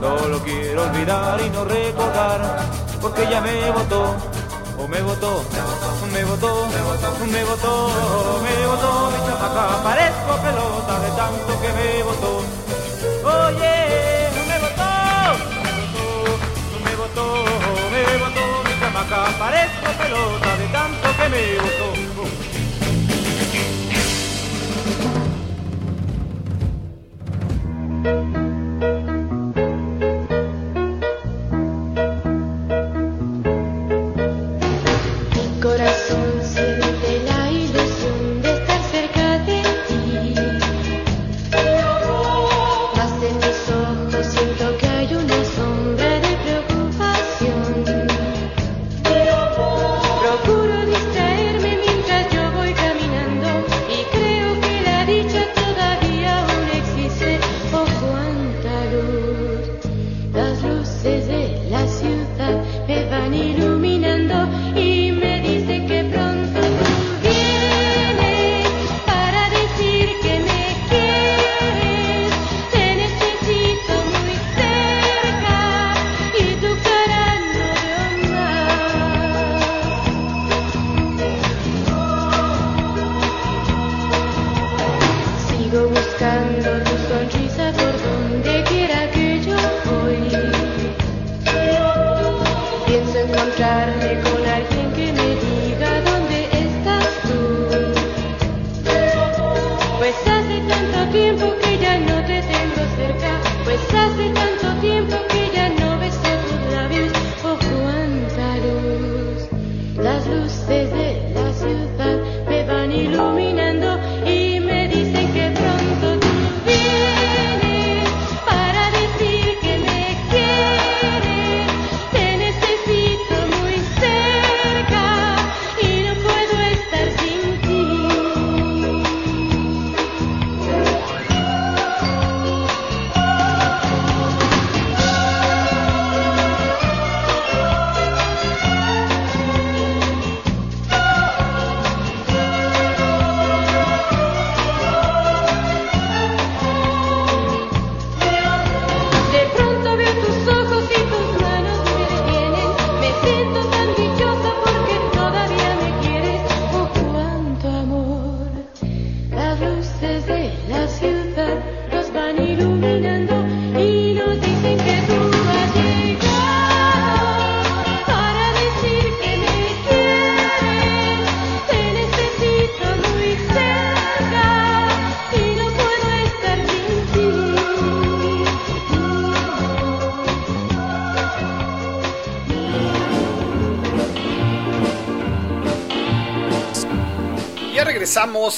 Solo quiero olvidar y no recordar, porque ya me votó. O me votó, me votó, me votó, me votó mi chamaca. Parezco pelota de tanto que me votó. Oye, me votó, me votó, me votó mi chamaca. Parezco pelota de tanto que me votó.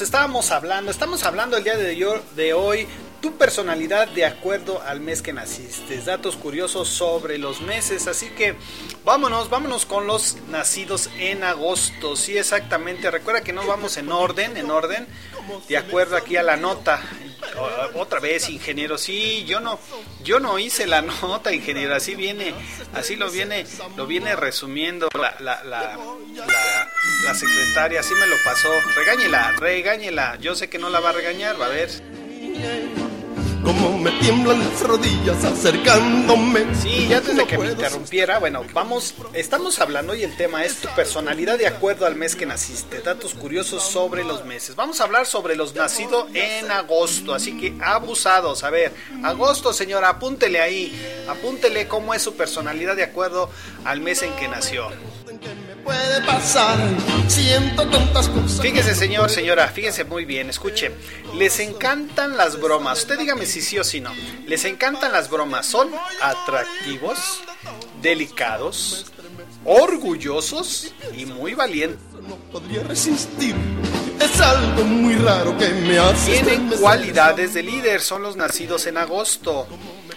Estábamos hablando, estamos hablando el día de, hoy, tu personalidad de acuerdo al mes que naciste, datos curiosos sobre los meses, así que vámonos, vámonos con los nacidos en agosto, sí exactamente, recuerda que no vamos en orden, en orden, de acuerdo aquí a la nota, otra vez ingeniero, sí, yo no, yo no hice la nota ingeniero, así viene, así lo viene, lo viene resumiendo la, la, la, la, secretaria, así me lo pasó, regáñela, regáñela, yo sé que no la va a regañar, va a ver. Como me tiemblan las rodillas acercándome. Sí, ya antes de que me interrumpiera, bueno, vamos, estamos hablando y el tema es tu personalidad de acuerdo al mes que naciste, datos curiosos sobre los meses. Vamos a hablar sobre los nacidos en agosto, así que abusados, a ver, agosto señora, apúntele ahí, apúntele cómo es su personalidad de acuerdo al mes en que nació. Puede pasar, siento tantas cosas. Fíjese señor, señora, fíjese muy bien, escuche, les encantan las bromas, usted dígame si sí o si no, les encantan las bromas, son atractivos, delicados, orgullosos y muy valientes. Podría resistir, es algo muy raro que me hace. Tienen cualidades de líder, son los nacidos en agosto.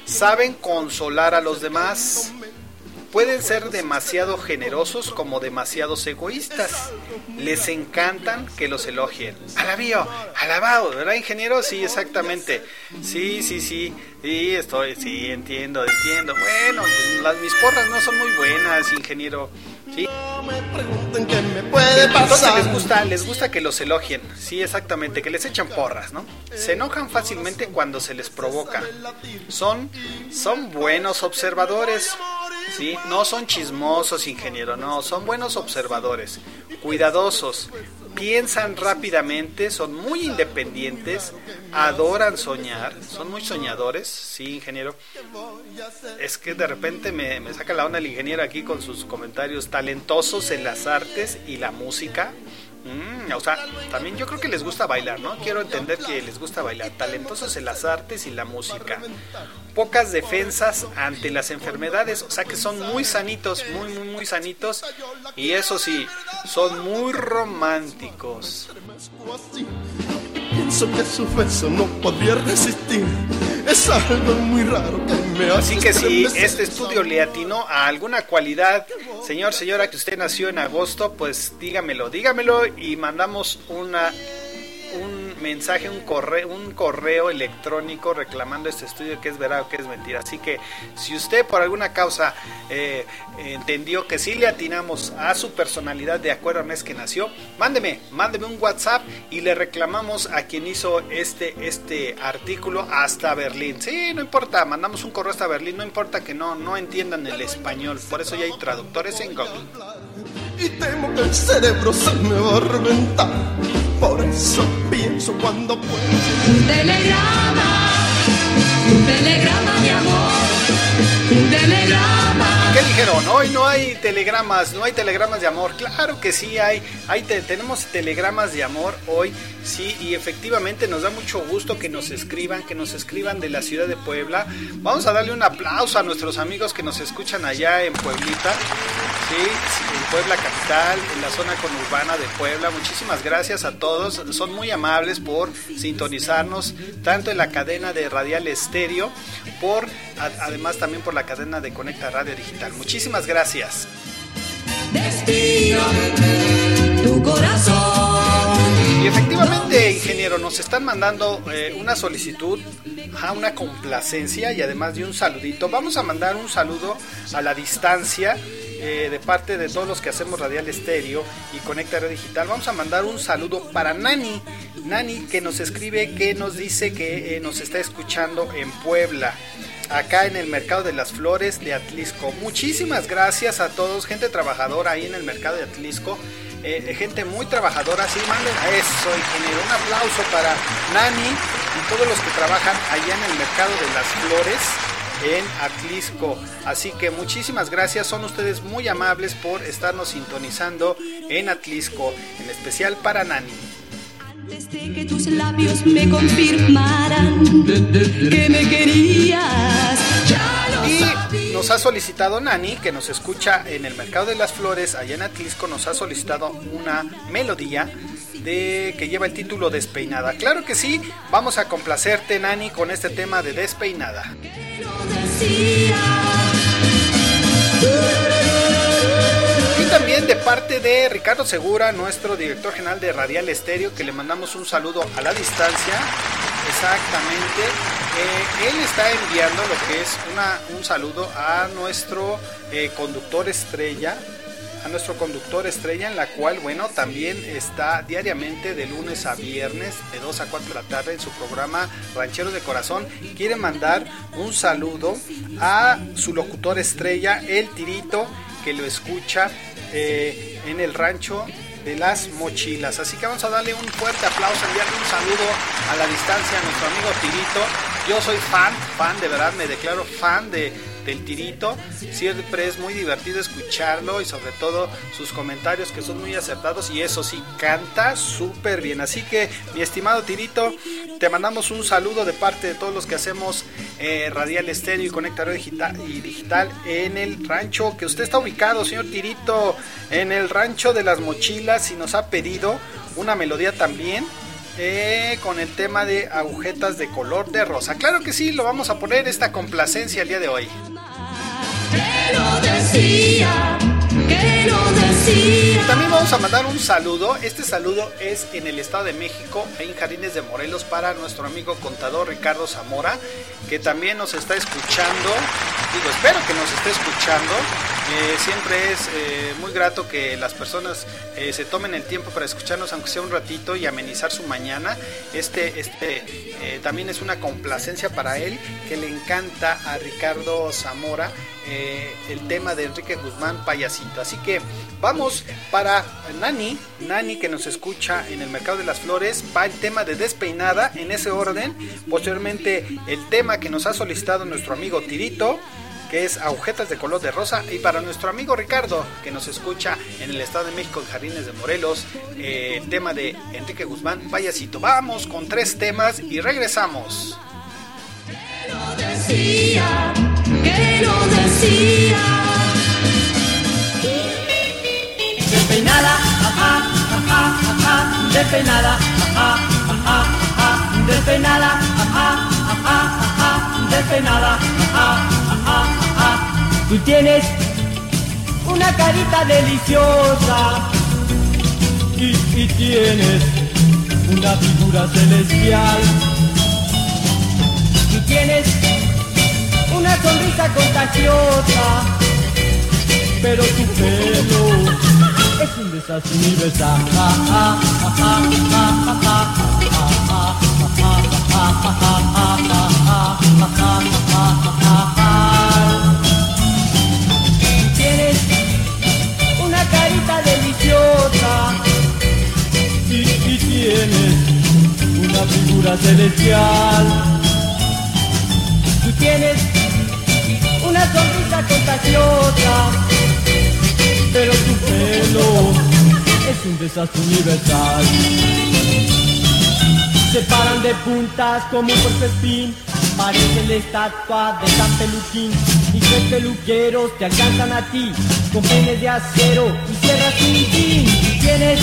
Saben consolar a los demás. Pueden ser demasiado generosos como demasiados egoístas. Les encantan que los elogien. Alabío, alabado, ¿verdad, ingeniero? Sí, exactamente. Sí, sí, sí. Sí, estoy, sí, entiendo, entiendo. Bueno, las mis porras no son muy buenas, ingeniero. Sí. Entonces les gusta, les gusta que los elogien, sí, exactamente, que les echan porras, ¿no? Se enojan fácilmente cuando se les provoca. Son, son buenos observadores, sí, no son chismosos, ingeniero, no, son buenos observadores, cuidadosos, piensan rápidamente, son muy independientes, adoran soñar, son muy soñadores, sí, ingeniero. Es que de repente me, me saca la onda el ingeniero aquí con sus comentarios talentosos en las artes y la música. Mm, o sea, también yo creo que les gusta bailar, ¿no? Quiero entender que les gusta bailar. Talentosos en las artes y la música. Pocas defensas ante las enfermedades, o sea que son muy sanitos, muy, muy, muy sanitos. Y eso sí, son muy románticos. Pienso que su beso no podría resistir. Es algo muy raro que me hace. Así que si este estudio le atinó a alguna cualidad, señor, señora, que usted nació en agosto, pues dígamelo, dígamelo y mandamos una un, un mensaje, un correo, un correo electrónico reclamando este estudio que es verdad o que es mentira. Así que si usted por alguna causa eh, entendió que sí le atinamos a su personalidad de acuerdo al mes que nació, mándeme, mándeme un WhatsApp y le reclamamos a quien hizo este, este artículo hasta Berlín. Sí, no importa, mandamos un correo hasta Berlín, no importa que no, no entiendan el español, por eso ya hay traductores en Google. Y temo que el cerebro se me va a reventar. Por eso pienso cuando puedo. Un telegrama, un telegrama de amor. ¿Qué dijeron? Hoy no hay telegramas, no hay telegramas de amor. Claro que sí hay, hay te- tenemos telegramas de amor hoy, sí, y efectivamente nos da mucho gusto que nos escriban, que nos escriban de la ciudad de Puebla. Vamos a darle un aplauso a nuestros amigos que nos escuchan allá en Pueblita, sí, en Puebla capital, en la zona conurbana de Puebla. Muchísimas gracias a todos, son muy amables por sintonizarnos tanto en la cadena de Radial Estéreo, por además también por la cadena de Conecta Radio Digital. Muchísimas gracias. Despido tu corazón. Y efectivamente, ingeniero, nos están mandando eh, una solicitud, a una complacencia y además de un saludito. Vamos a mandar un saludo a la distancia eh, de parte de todos los que hacemos Radial Estéreo y Conecta Radio Digital. Vamos a mandar un saludo para Nani, Nani que nos escribe, que nos dice que eh, nos está escuchando en Puebla acá en el Mercado de las Flores de Atlisco. Muchísimas gracias a todos, gente trabajadora ahí en el Mercado de Atlisco. eh, gente muy trabajadora, sí, manden a eso, ingeniero. Un aplauso para Nani y todos los que trabajan allá en el Mercado de las Flores en Atlisco. Así que muchísimas gracias, son ustedes muy amables por estarnos sintonizando en Atlisco, en especial para Nani. Desde que tus labios me confirmaran que me querías. Y nos ha solicitado Nani, que nos escucha en el Mercado de las Flores, allá en Atlisco, nos ha solicitado una melodía de que lleva el título Despeinada. Claro que sí, vamos a complacerte Nani con este tema de Despeinada. También de parte de Ricardo Segura, nuestro director general de Radial Estéreo, que le mandamos un saludo a la distancia. Exactamente. Eh, él está enviando lo que es un saludo a nuestro eh, conductor estrella, a nuestro conductor estrella, en la cual, bueno, también está diariamente de lunes a viernes, de 2 a 4 de la tarde, en su programa Rancheros de Corazón. Quiere mandar un saludo a su locutor estrella, el Tirito, que lo escucha eh, en el rancho de las mochilas. Así que vamos a darle un fuerte aplauso, enviarle un saludo a la distancia a nuestro amigo Tirito. Yo soy fan, fan, de verdad me declaro fan de, del Tirito. Siempre es muy divertido escucharlo y sobre todo sus comentarios que son muy acertados y eso sí, canta súper bien. Así que mi estimado Tirito, te mandamos un saludo de parte de todos los que hacemos eh, Radial Estéreo y Conecta Radio digital, y digital en el rancho que usted está ubicado, señor Tirito, en el rancho de las mochilas y nos ha pedido una melodía también eh, con el tema de agujetas de color de rosa. Claro que sí, lo vamos a poner esta complacencia el día de hoy. lo decía, que lo decía. Y también vamos a mandar un saludo. Este saludo es en el Estado de México, en Jardines de Morelos, para nuestro amigo contador Ricardo Zamora, que también nos está escuchando. Digo, espero que nos esté escuchando. Siempre es eh, muy grato que las personas eh, se tomen el tiempo para escucharnos, aunque sea un ratito, y amenizar su mañana. Este, este eh, también es una complacencia para él, que le encanta a Ricardo Zamora el tema de Enrique Guzmán Payasito. Así que vamos para Nani, Nani que nos escucha en el Mercado de las Flores, va el tema de Despeinada en ese orden. Posteriormente el tema que nos ha solicitado nuestro amigo Tirito que es agujetas de color de rosa y para nuestro amigo Ricardo que nos escucha en el Estado de México en Jardines de Morelos eh, el tema de Enrique Guzmán. Payasito vamos con tres temas y regresamos Tú tienes una carita deliciosa y, y tienes una figura celestial. Y tienes una sonrisa contagiosa, pero tu pelo es un desastre universal. Tienes una carita deliciosa y, y tienes una figura celestial. Tú tienes una sonrisa contagiosa, pero tu pelo es un desastre universal. Se paran de puntas como un puercoespín, parecen la estatua de San Peluquín. Y tres peluqueros te alcanzan a ti, con peines de acero y sierras sin fin. Tienes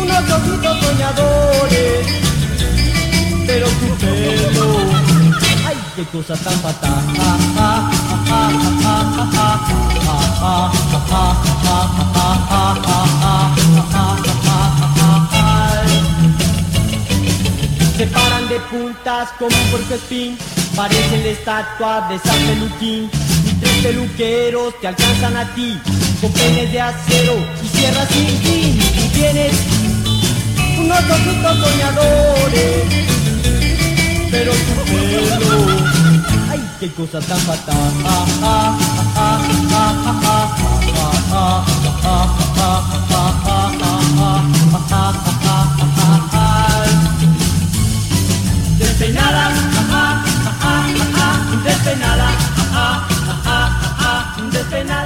unos ojitos soñadores, pero tu pelo, ay, qué cosa tan fatal. De puntas como un puercoespín, parecen la estatua de San Peluquín. Y tres peluqueros te alcanzan a ti, con peines de acero y sierras sin fin. Y tienes unos ojitos soñadores, pero tu pelo, ay, qué cosa tan fatal. Ajá, ajá, ajá, despeinada.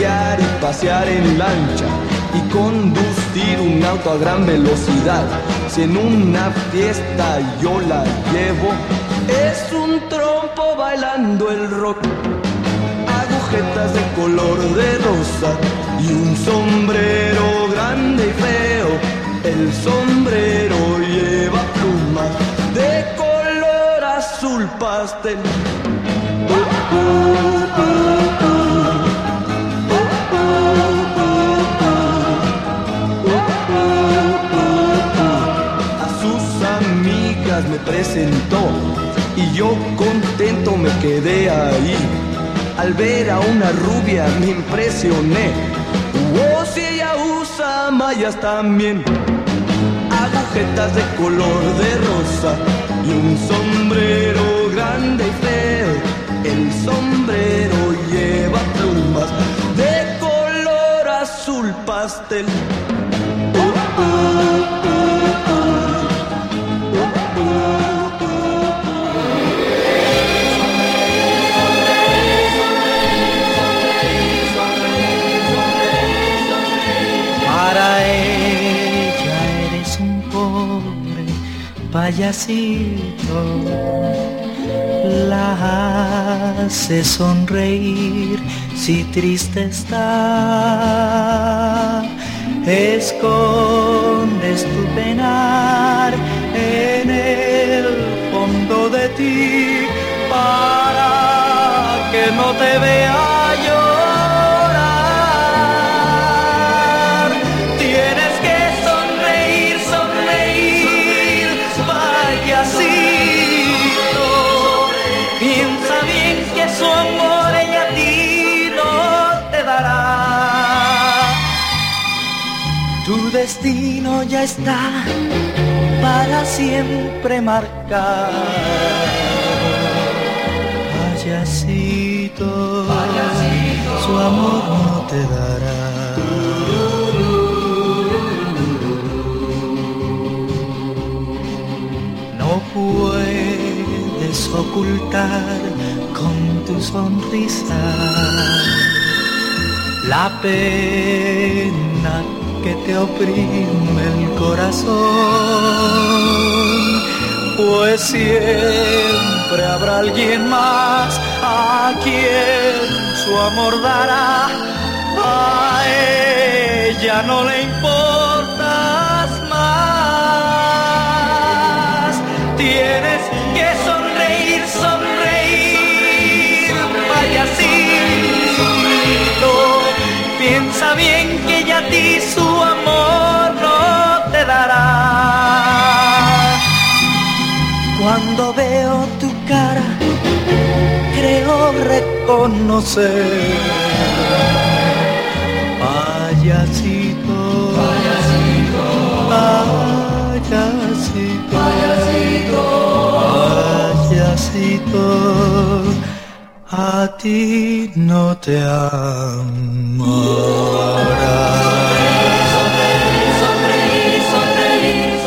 y pasear en lancha y conducir un auto a gran velocidad. Si en una fiesta yo la llevo, es un trompo bailando el rock. Agujetas de color de rosa y un sombrero grande y feo. El sombrero lleva plumas de color azul pastel. A me presentó y yo contento me quedé ahí. Al ver a una rubia me impresioné. Oh, si ella usa mallas también, agujetas de color de rosa y un sombrero grande y feo. El sombrero lleva plumas de color azul pastel. Payasito, la hace sonreír si triste está. Escondes tu penar en el fondo de ti para que no te vea está para siempre marcado. Payasito, su amor no te dará. No puedes ocultar con tu sonrisa la pena que te oprime el corazón, pues siempre habrá alguien más a quien su amor dará. A ella no le importas más, tienes que sonreír, sonreír, Piensa bien que ya a ti su amor no te dará. Cuando veo tu cara, creo reconocer. Payasito, payasito, payasito, payasito, a ti no te sonreír,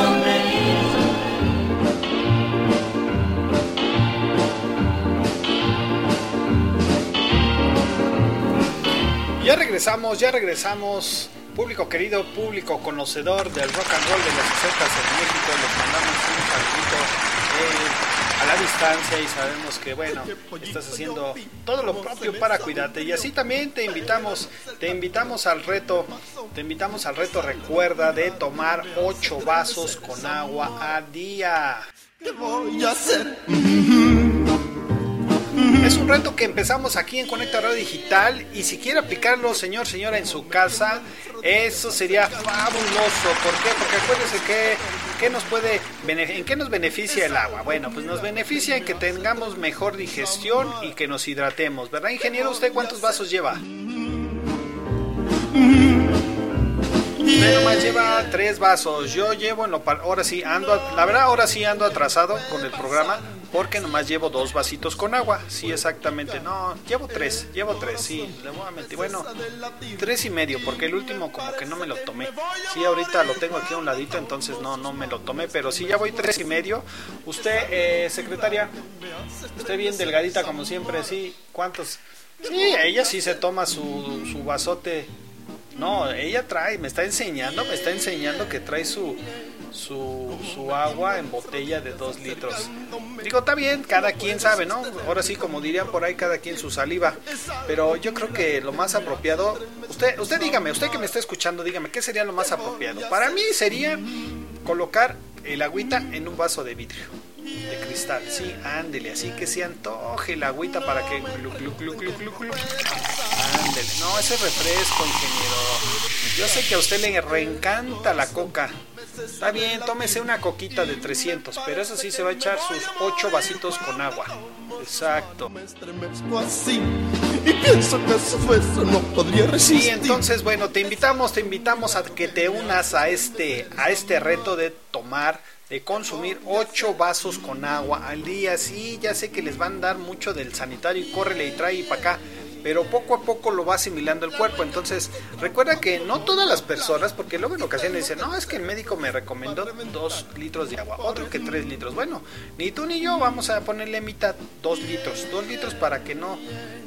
Ya regresamos, ya regresamos. Público querido, público conocedor del rock and roll de los 60 en México, les mandamos un saludito eh, a la distancia y sabemos que bueno, estás haciendo todo lo propio para cuidarte y así también te invitamos, te invitamos al reto, te invitamos al reto recuerda de tomar 8 vasos con agua a día. ¿Qué voy a hacer? Es un reto que empezamos aquí en Conecta Radio Digital y si quiere aplicarlo, señor, señora, en su casa, eso sería fabuloso. ¿Por qué? Porque acuérdese que, que nos puede, ¿en qué nos beneficia el agua? Bueno, pues nos beneficia en que tengamos mejor digestión y que nos hidratemos, ¿verdad, ingeniero? ¿Usted cuántos vasos lleva? Usted nomás lleva tres vasos. Yo llevo en lo ahora sí ando, la verdad ahora sí ando atrasado con el programa porque nomás llevo dos vasitos con agua. Sí, exactamente. No, llevo tres, llevo tres, sí. Le voy. Bueno, tres y medio porque el último como que no me lo tomé. Sí, ahorita lo tengo aquí a un ladito, entonces no, no me lo tomé, pero sí ya voy tres y medio. Usted, eh, secretaria, usted bien delgadita como siempre, sí. ¿Cuántos? Sí, ella sí se toma su, su vasote no, ella trae, me está enseñando, me está enseñando que trae su, su, su agua en botella de dos litros. Digo, está bien, cada quien sabe, ¿no? Ahora sí, como dirían por ahí, cada quien su saliva. Pero yo creo que lo más apropiado, usted, usted dígame, usted que me está escuchando, dígame, ¿qué sería lo más apropiado? Para mí sería colocar el agüita en un vaso de vidrio. De cristal, sí, ándele, así que se antoje el agüita para que. Ándele, no, ese refresco, ingeniero. Yo sé que a usted le reencanta la coca. Está bien, tómese una coquita de 300, pero eso sí se va a echar sus 8 vasitos con agua. Exacto. y pienso que su beso no podría Sí, resistir. entonces bueno, te invitamos, te invitamos a que te unas a este, a este reto de tomar, de consumir 8 vasos con agua al día. Sí, ya sé que les van a dar mucho del sanitario y córrele y trae para acá. Pero poco a poco lo va asimilando el cuerpo. Entonces, recuerda que no todas las personas, porque luego en ocasiones dicen, no, es que el médico me recomendó 2 litros de agua, otro que 3 litros. Bueno, ni tú ni yo vamos a ponerle mitad 2 litros. 2 litros para que no,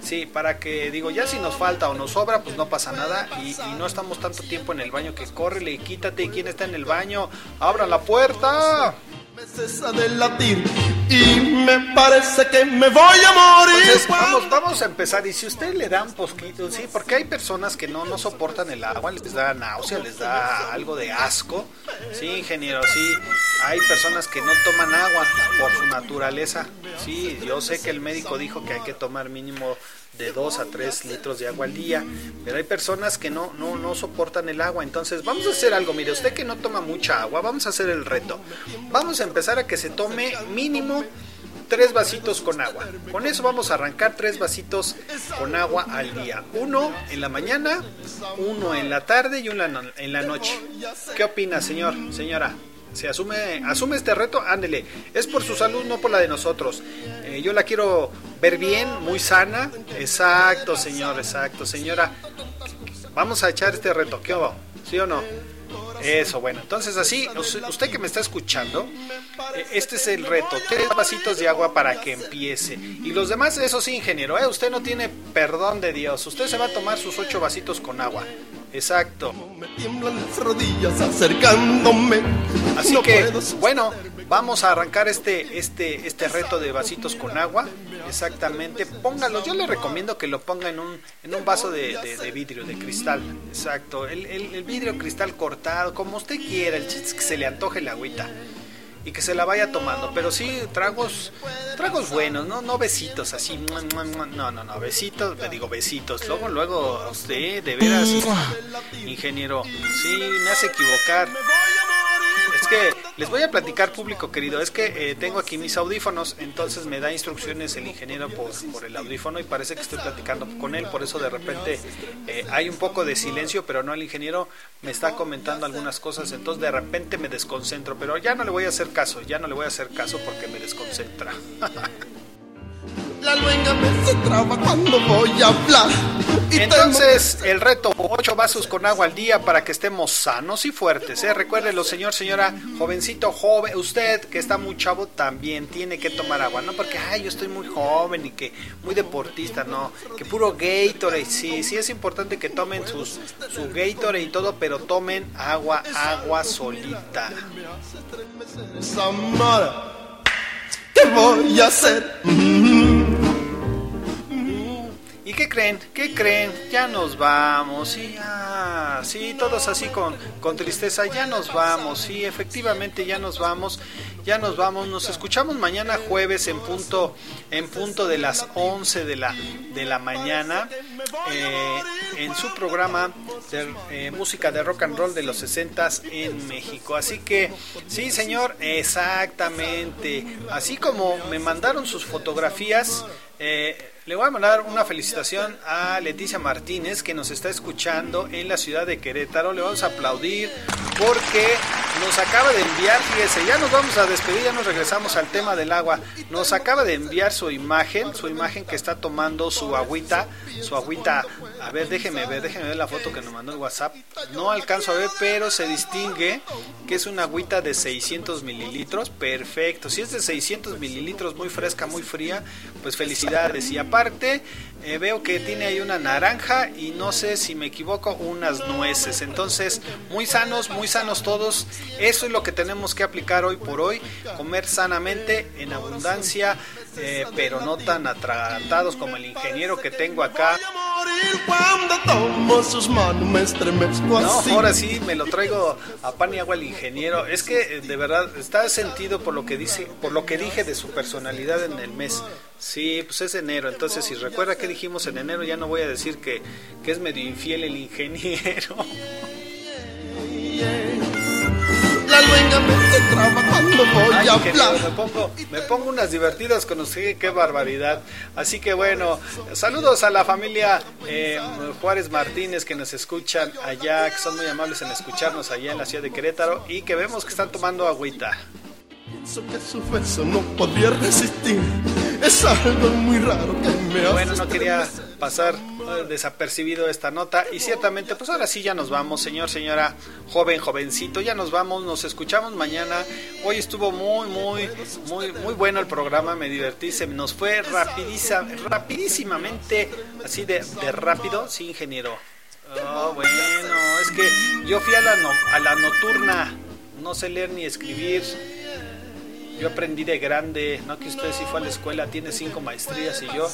sí, para que, digo, ya si nos falta o nos sobra, pues no pasa nada. Y, y no estamos tanto tiempo en el baño que córrele y quítate. ¿Y quién está en el baño? ¡Abra la puerta! Me cesa de latir y me parece que me voy a morir. Entonces, vamos, vamos a empezar. Y si usted le da un poquito, sí, porque hay personas que no, no soportan el agua, les da náusea, les da algo de asco. Sí, ingeniero, sí. Hay personas que no toman agua por su naturaleza. Sí, yo sé que el médico dijo que hay que tomar mínimo de 2 a 3 litros de agua al día, pero hay personas que no, no, no soportan el agua, entonces vamos a hacer algo, mire, usted que no toma mucha agua, vamos a hacer el reto, vamos a empezar a que se tome mínimo tres vasitos con agua. Con eso vamos a arrancar tres vasitos con agua al día. Uno en la mañana, uno en la tarde y uno en la noche. ¿Qué opina, señor, señora? Se asume, asume este reto, ándele. Es por su salud, no por la de nosotros. Eh, yo la quiero ver bien, muy sana. Exacto, señor, exacto, señora. Vamos a echar este reto, ¿qué hubo? ¿Sí o no? Eso, bueno. Entonces así, usted que me está escuchando, eh, este es el reto. Tres vasitos de agua para que empiece. Y los demás, eso sí, ingeniero, ¿eh? usted no tiene perdón de Dios. Usted se va a tomar sus ocho vasitos con agua. Exacto. Me tiemblan las rodillas acercándome. Así No que, bueno, vamos a arrancar este, este, este reto de vasitos con agua. Exactamente. Póngalo. Yo le recomiendo que lo ponga en un, en un vaso de, de- de vidrio, de cristal. Exacto. El, el- el vidrio cristal cortado, como usted quiera. El chiste es que se le antoje la agüita. Y que se la vaya tomando. Pero sí, tragos, tragos buenos, ¿no? No besitos así. No, no, no. Besitos, le digo besitos. Luego, luego, a usted, de veras, ingeniero. Sí, me hace equivocar. Les voy a platicar, público querido. Es que eh, tengo aquí mis audífonos, entonces me da instrucciones el ingeniero por, por el audífono y parece que estoy platicando con él. Por eso de repente eh, hay un poco de silencio, pero no el ingeniero me está comentando algunas cosas. Entonces de repente me desconcentro, pero ya no le voy a hacer caso. Ya no le voy a hacer caso porque me desconcentra. La luenga me se traba cuando voy a hablar. Y Entonces, el reto, ocho vasos con agua al día para que estemos sanos y fuertes. ¿eh? Recuérdelo, señor, señora, jovencito, joven, usted que está muy chavo también tiene que tomar agua. No porque, ay, yo estoy muy joven y que muy deportista, no. Que puro Gatorade, sí, sí es importante que tomen sus, su Gatorade y todo, pero tomen agua, agua solita. Samara, ¿qué voy a hacer? ¿Y qué creen? ¿Qué creen? Ya nos vamos, sí, ya, sí, todos así con, con tristeza, ya nos vamos, sí, efectivamente ya nos vamos, ya nos vamos, nos escuchamos mañana jueves en punto, en punto de las 11 de la, de la mañana, eh, en su programa de eh, música de rock and roll de los 60 en México. Así que, sí, señor, exactamente, así como me mandaron sus fotografías, eh, le voy a mandar una felicitación a Leticia Martínez que nos está escuchando en la ciudad de Querétaro. Le vamos a aplaudir porque nos acaba de enviar, fíjese, ya nos vamos a despedir, ya nos regresamos al tema del agua. Nos acaba de enviar su imagen, su imagen que está tomando su agüita, su agüita. A ver, déjeme ver, déjeme ver la foto que nos mandó el WhatsApp. No alcanzo a ver, pero se distingue que es una agüita de 600 mililitros. Perfecto, si es de 600 mililitros, muy fresca, muy fría, pues felicidades. Y eh, veo que tiene ahí una naranja y no sé si me equivoco, unas nueces. Entonces, muy sanos, muy sanos todos. Eso es lo que tenemos que aplicar hoy por hoy. Comer sanamente, en abundancia, eh, pero no tan atragantados como el ingeniero que tengo acá. No, ahora sí me lo traigo a pan y agua el ingeniero. Es que eh, de verdad está sentido por lo que dice, por lo que dije de su personalidad en el mes. Sí, pues es enero. Entonces, si recuerda que dijimos en enero, ya no voy a decir que, que es medio infiel el ingeniero. La luenga me se traba cuando voy Ay, a hablar. me pongo, me pongo unas divertidas con usted, qué barbaridad. Así que bueno, saludos a la familia eh, Juárez Martínez que nos escuchan allá, que son muy amables en escucharnos allá en la ciudad de Querétaro y que vemos que están tomando agüita. Pienso que su beso no podría resistir. Es algo muy raro que me hace. Bueno, no quería pasar desapercibido esta nota y ciertamente pues ahora sí ya nos vamos, señor, señora, joven, jovencito, ya nos vamos, nos escuchamos mañana. Hoy estuvo muy, muy, muy, muy bueno el programa, me divertí, se nos fue rapidiza, rapidísimamente, así de, de rápido, sí, ingeniero. Oh, bueno, es que yo fui a la, no- a la nocturna, no sé leer ni escribir. Yo aprendí de grande, no que usted sí fue a la escuela, tiene cinco maestrías y yo.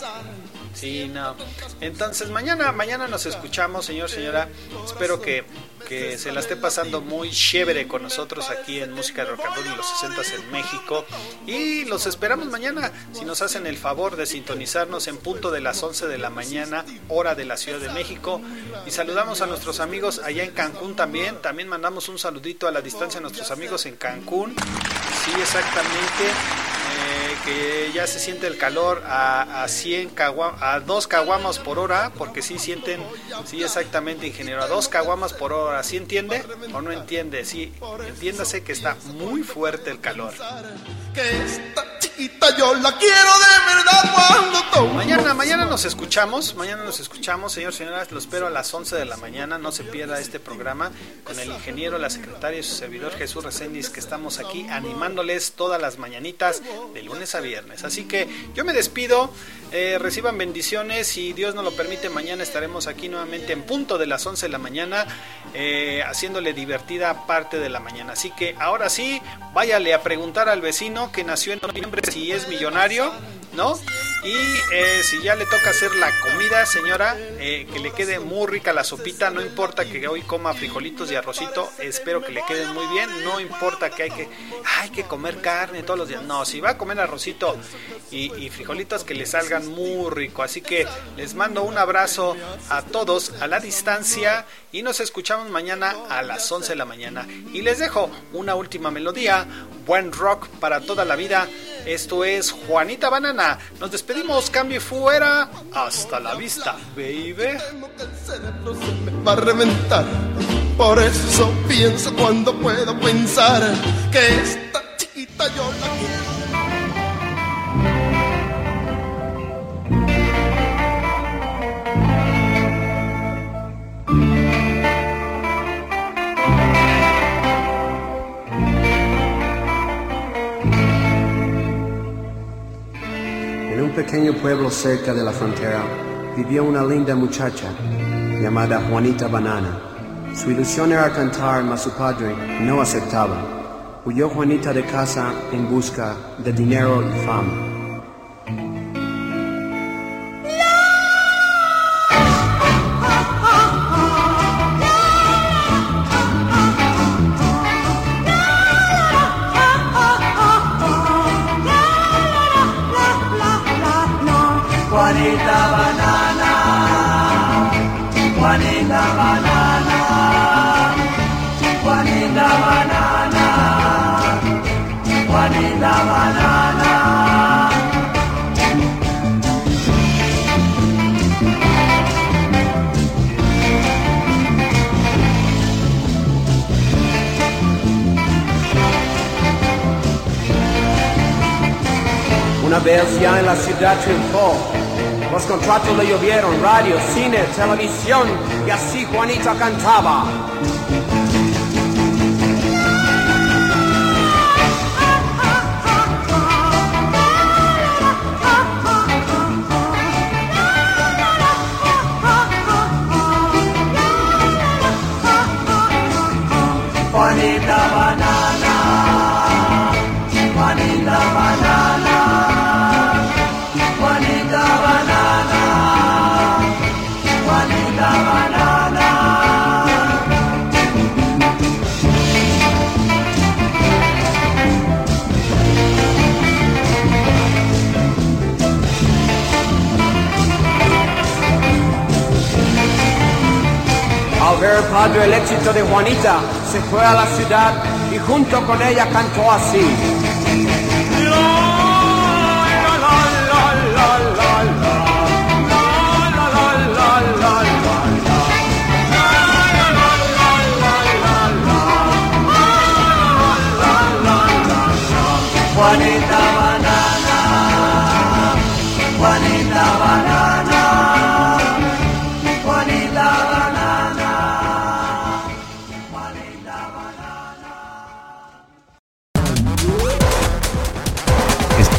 Sí, no. Entonces mañana, mañana nos escuchamos, señor, señora. Espero que, que se la esté pasando muy chévere con nosotros aquí en Música de Rock and Roll en los 60 en México. Y los esperamos mañana, si nos hacen el favor de sintonizarnos en punto de las 11 de la mañana, hora de la Ciudad de México. Y saludamos a nuestros amigos allá en Cancún también. También mandamos un saludito a la distancia a nuestros amigos en Cancún. Sí, exactamente. Que ya se siente el calor a, a 100 cagua- a 2 caguamas por hora, porque sí sienten, sí exactamente ingeniero, a 2 caguamas por hora, ¿sí entiende o no entiende? Sí, entiéndase que está muy fuerte el calor. Chiquita, yo la quiero de verdad cuando tomo. Mañana, mañana nos escuchamos, mañana nos escuchamos, señor, señoras, lo espero a las 11 de la mañana, no se pierda este programa con el ingeniero, la secretaria y su servidor Jesús Reséndiz, que estamos aquí animándoles todas las mañanitas de a viernes. Así que yo me despido, eh, reciban bendiciones, si Dios nos lo permite, mañana estaremos aquí nuevamente en punto de las 11 de la mañana, eh, haciéndole divertida parte de la mañana. Así que ahora sí, váyale a preguntar al vecino que nació en noviembre si es millonario, ¿no? Y eh, si ya le toca hacer la comida, señora, eh, que le quede muy rica la sopita, no importa que hoy coma frijolitos y arrocito, espero que le queden muy bien, no importa que hay que, hay que comer carne todos los días, no, si va a comer arrocito y, y frijolitos que le salgan muy rico, así que les mando un abrazo a todos a la distancia y nos escuchamos mañana a las 11 de la mañana. Y les dejo una última melodía, buen rock para toda la vida, esto es Juanita Banana, nos despedimos, cambio fuera, hasta la vista, baby. va a reventar. Por eso pienso cuando puedo pensar que esta chiquita yo la quiero. Un pequeño pueblo cerca de la frontera vivía una linda muchacha llamada Juanita Banana. Su ilusión era cantar, mas su padre no aceptaba. Huyó Juanita de casa en busca de dinero y fama. Una vez ya en la ciudad triunfó. Los contratos le llovieron, radio, cine, televisión, y así Juanita cantaba. Juanita banana, Juanita banana, Ver el éxito de Juanita, se fue a la ciudad y junto con ella cantó así.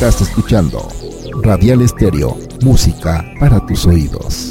Estás escuchando Radial Estéreo, música para tus oídos.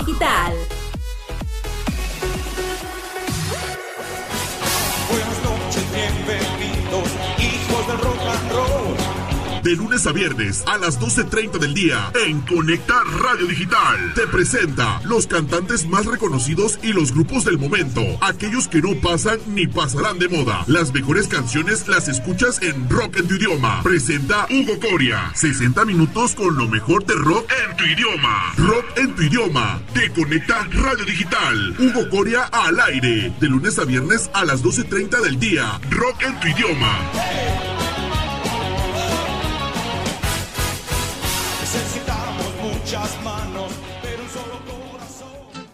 Digital. Buenas noches, De lunes a viernes a las 12.30 del día en Conecta Radio Digital. Te presenta los cantantes más reconocidos y los grupos del momento. Aquellos que no pasan ni pasarán de moda. Las mejores canciones las escuchas en Rock en tu idioma. Presenta Hugo Coria. 60 minutos con lo mejor de rock en tu idioma. Rock en tu idioma. Te conecta Radio Digital. Hugo Coria al aire. De lunes a viernes a las 12.30 del día. Rock en tu idioma. Muchas manos, pero un solo corazón.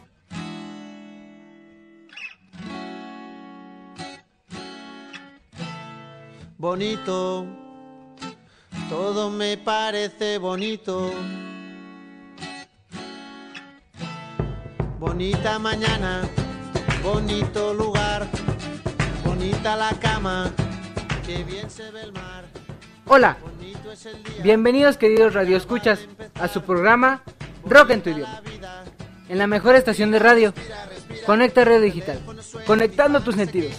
bonito, todo me parece bonito. Bonita mañana, bonito lugar, bonita la cama, que bien se ve el mar. Hola, bienvenidos queridos radioescuchas a su programa Rock en tu idioma. En la mejor estación de radio, Conecta Radio Digital, conectando tus sentidos.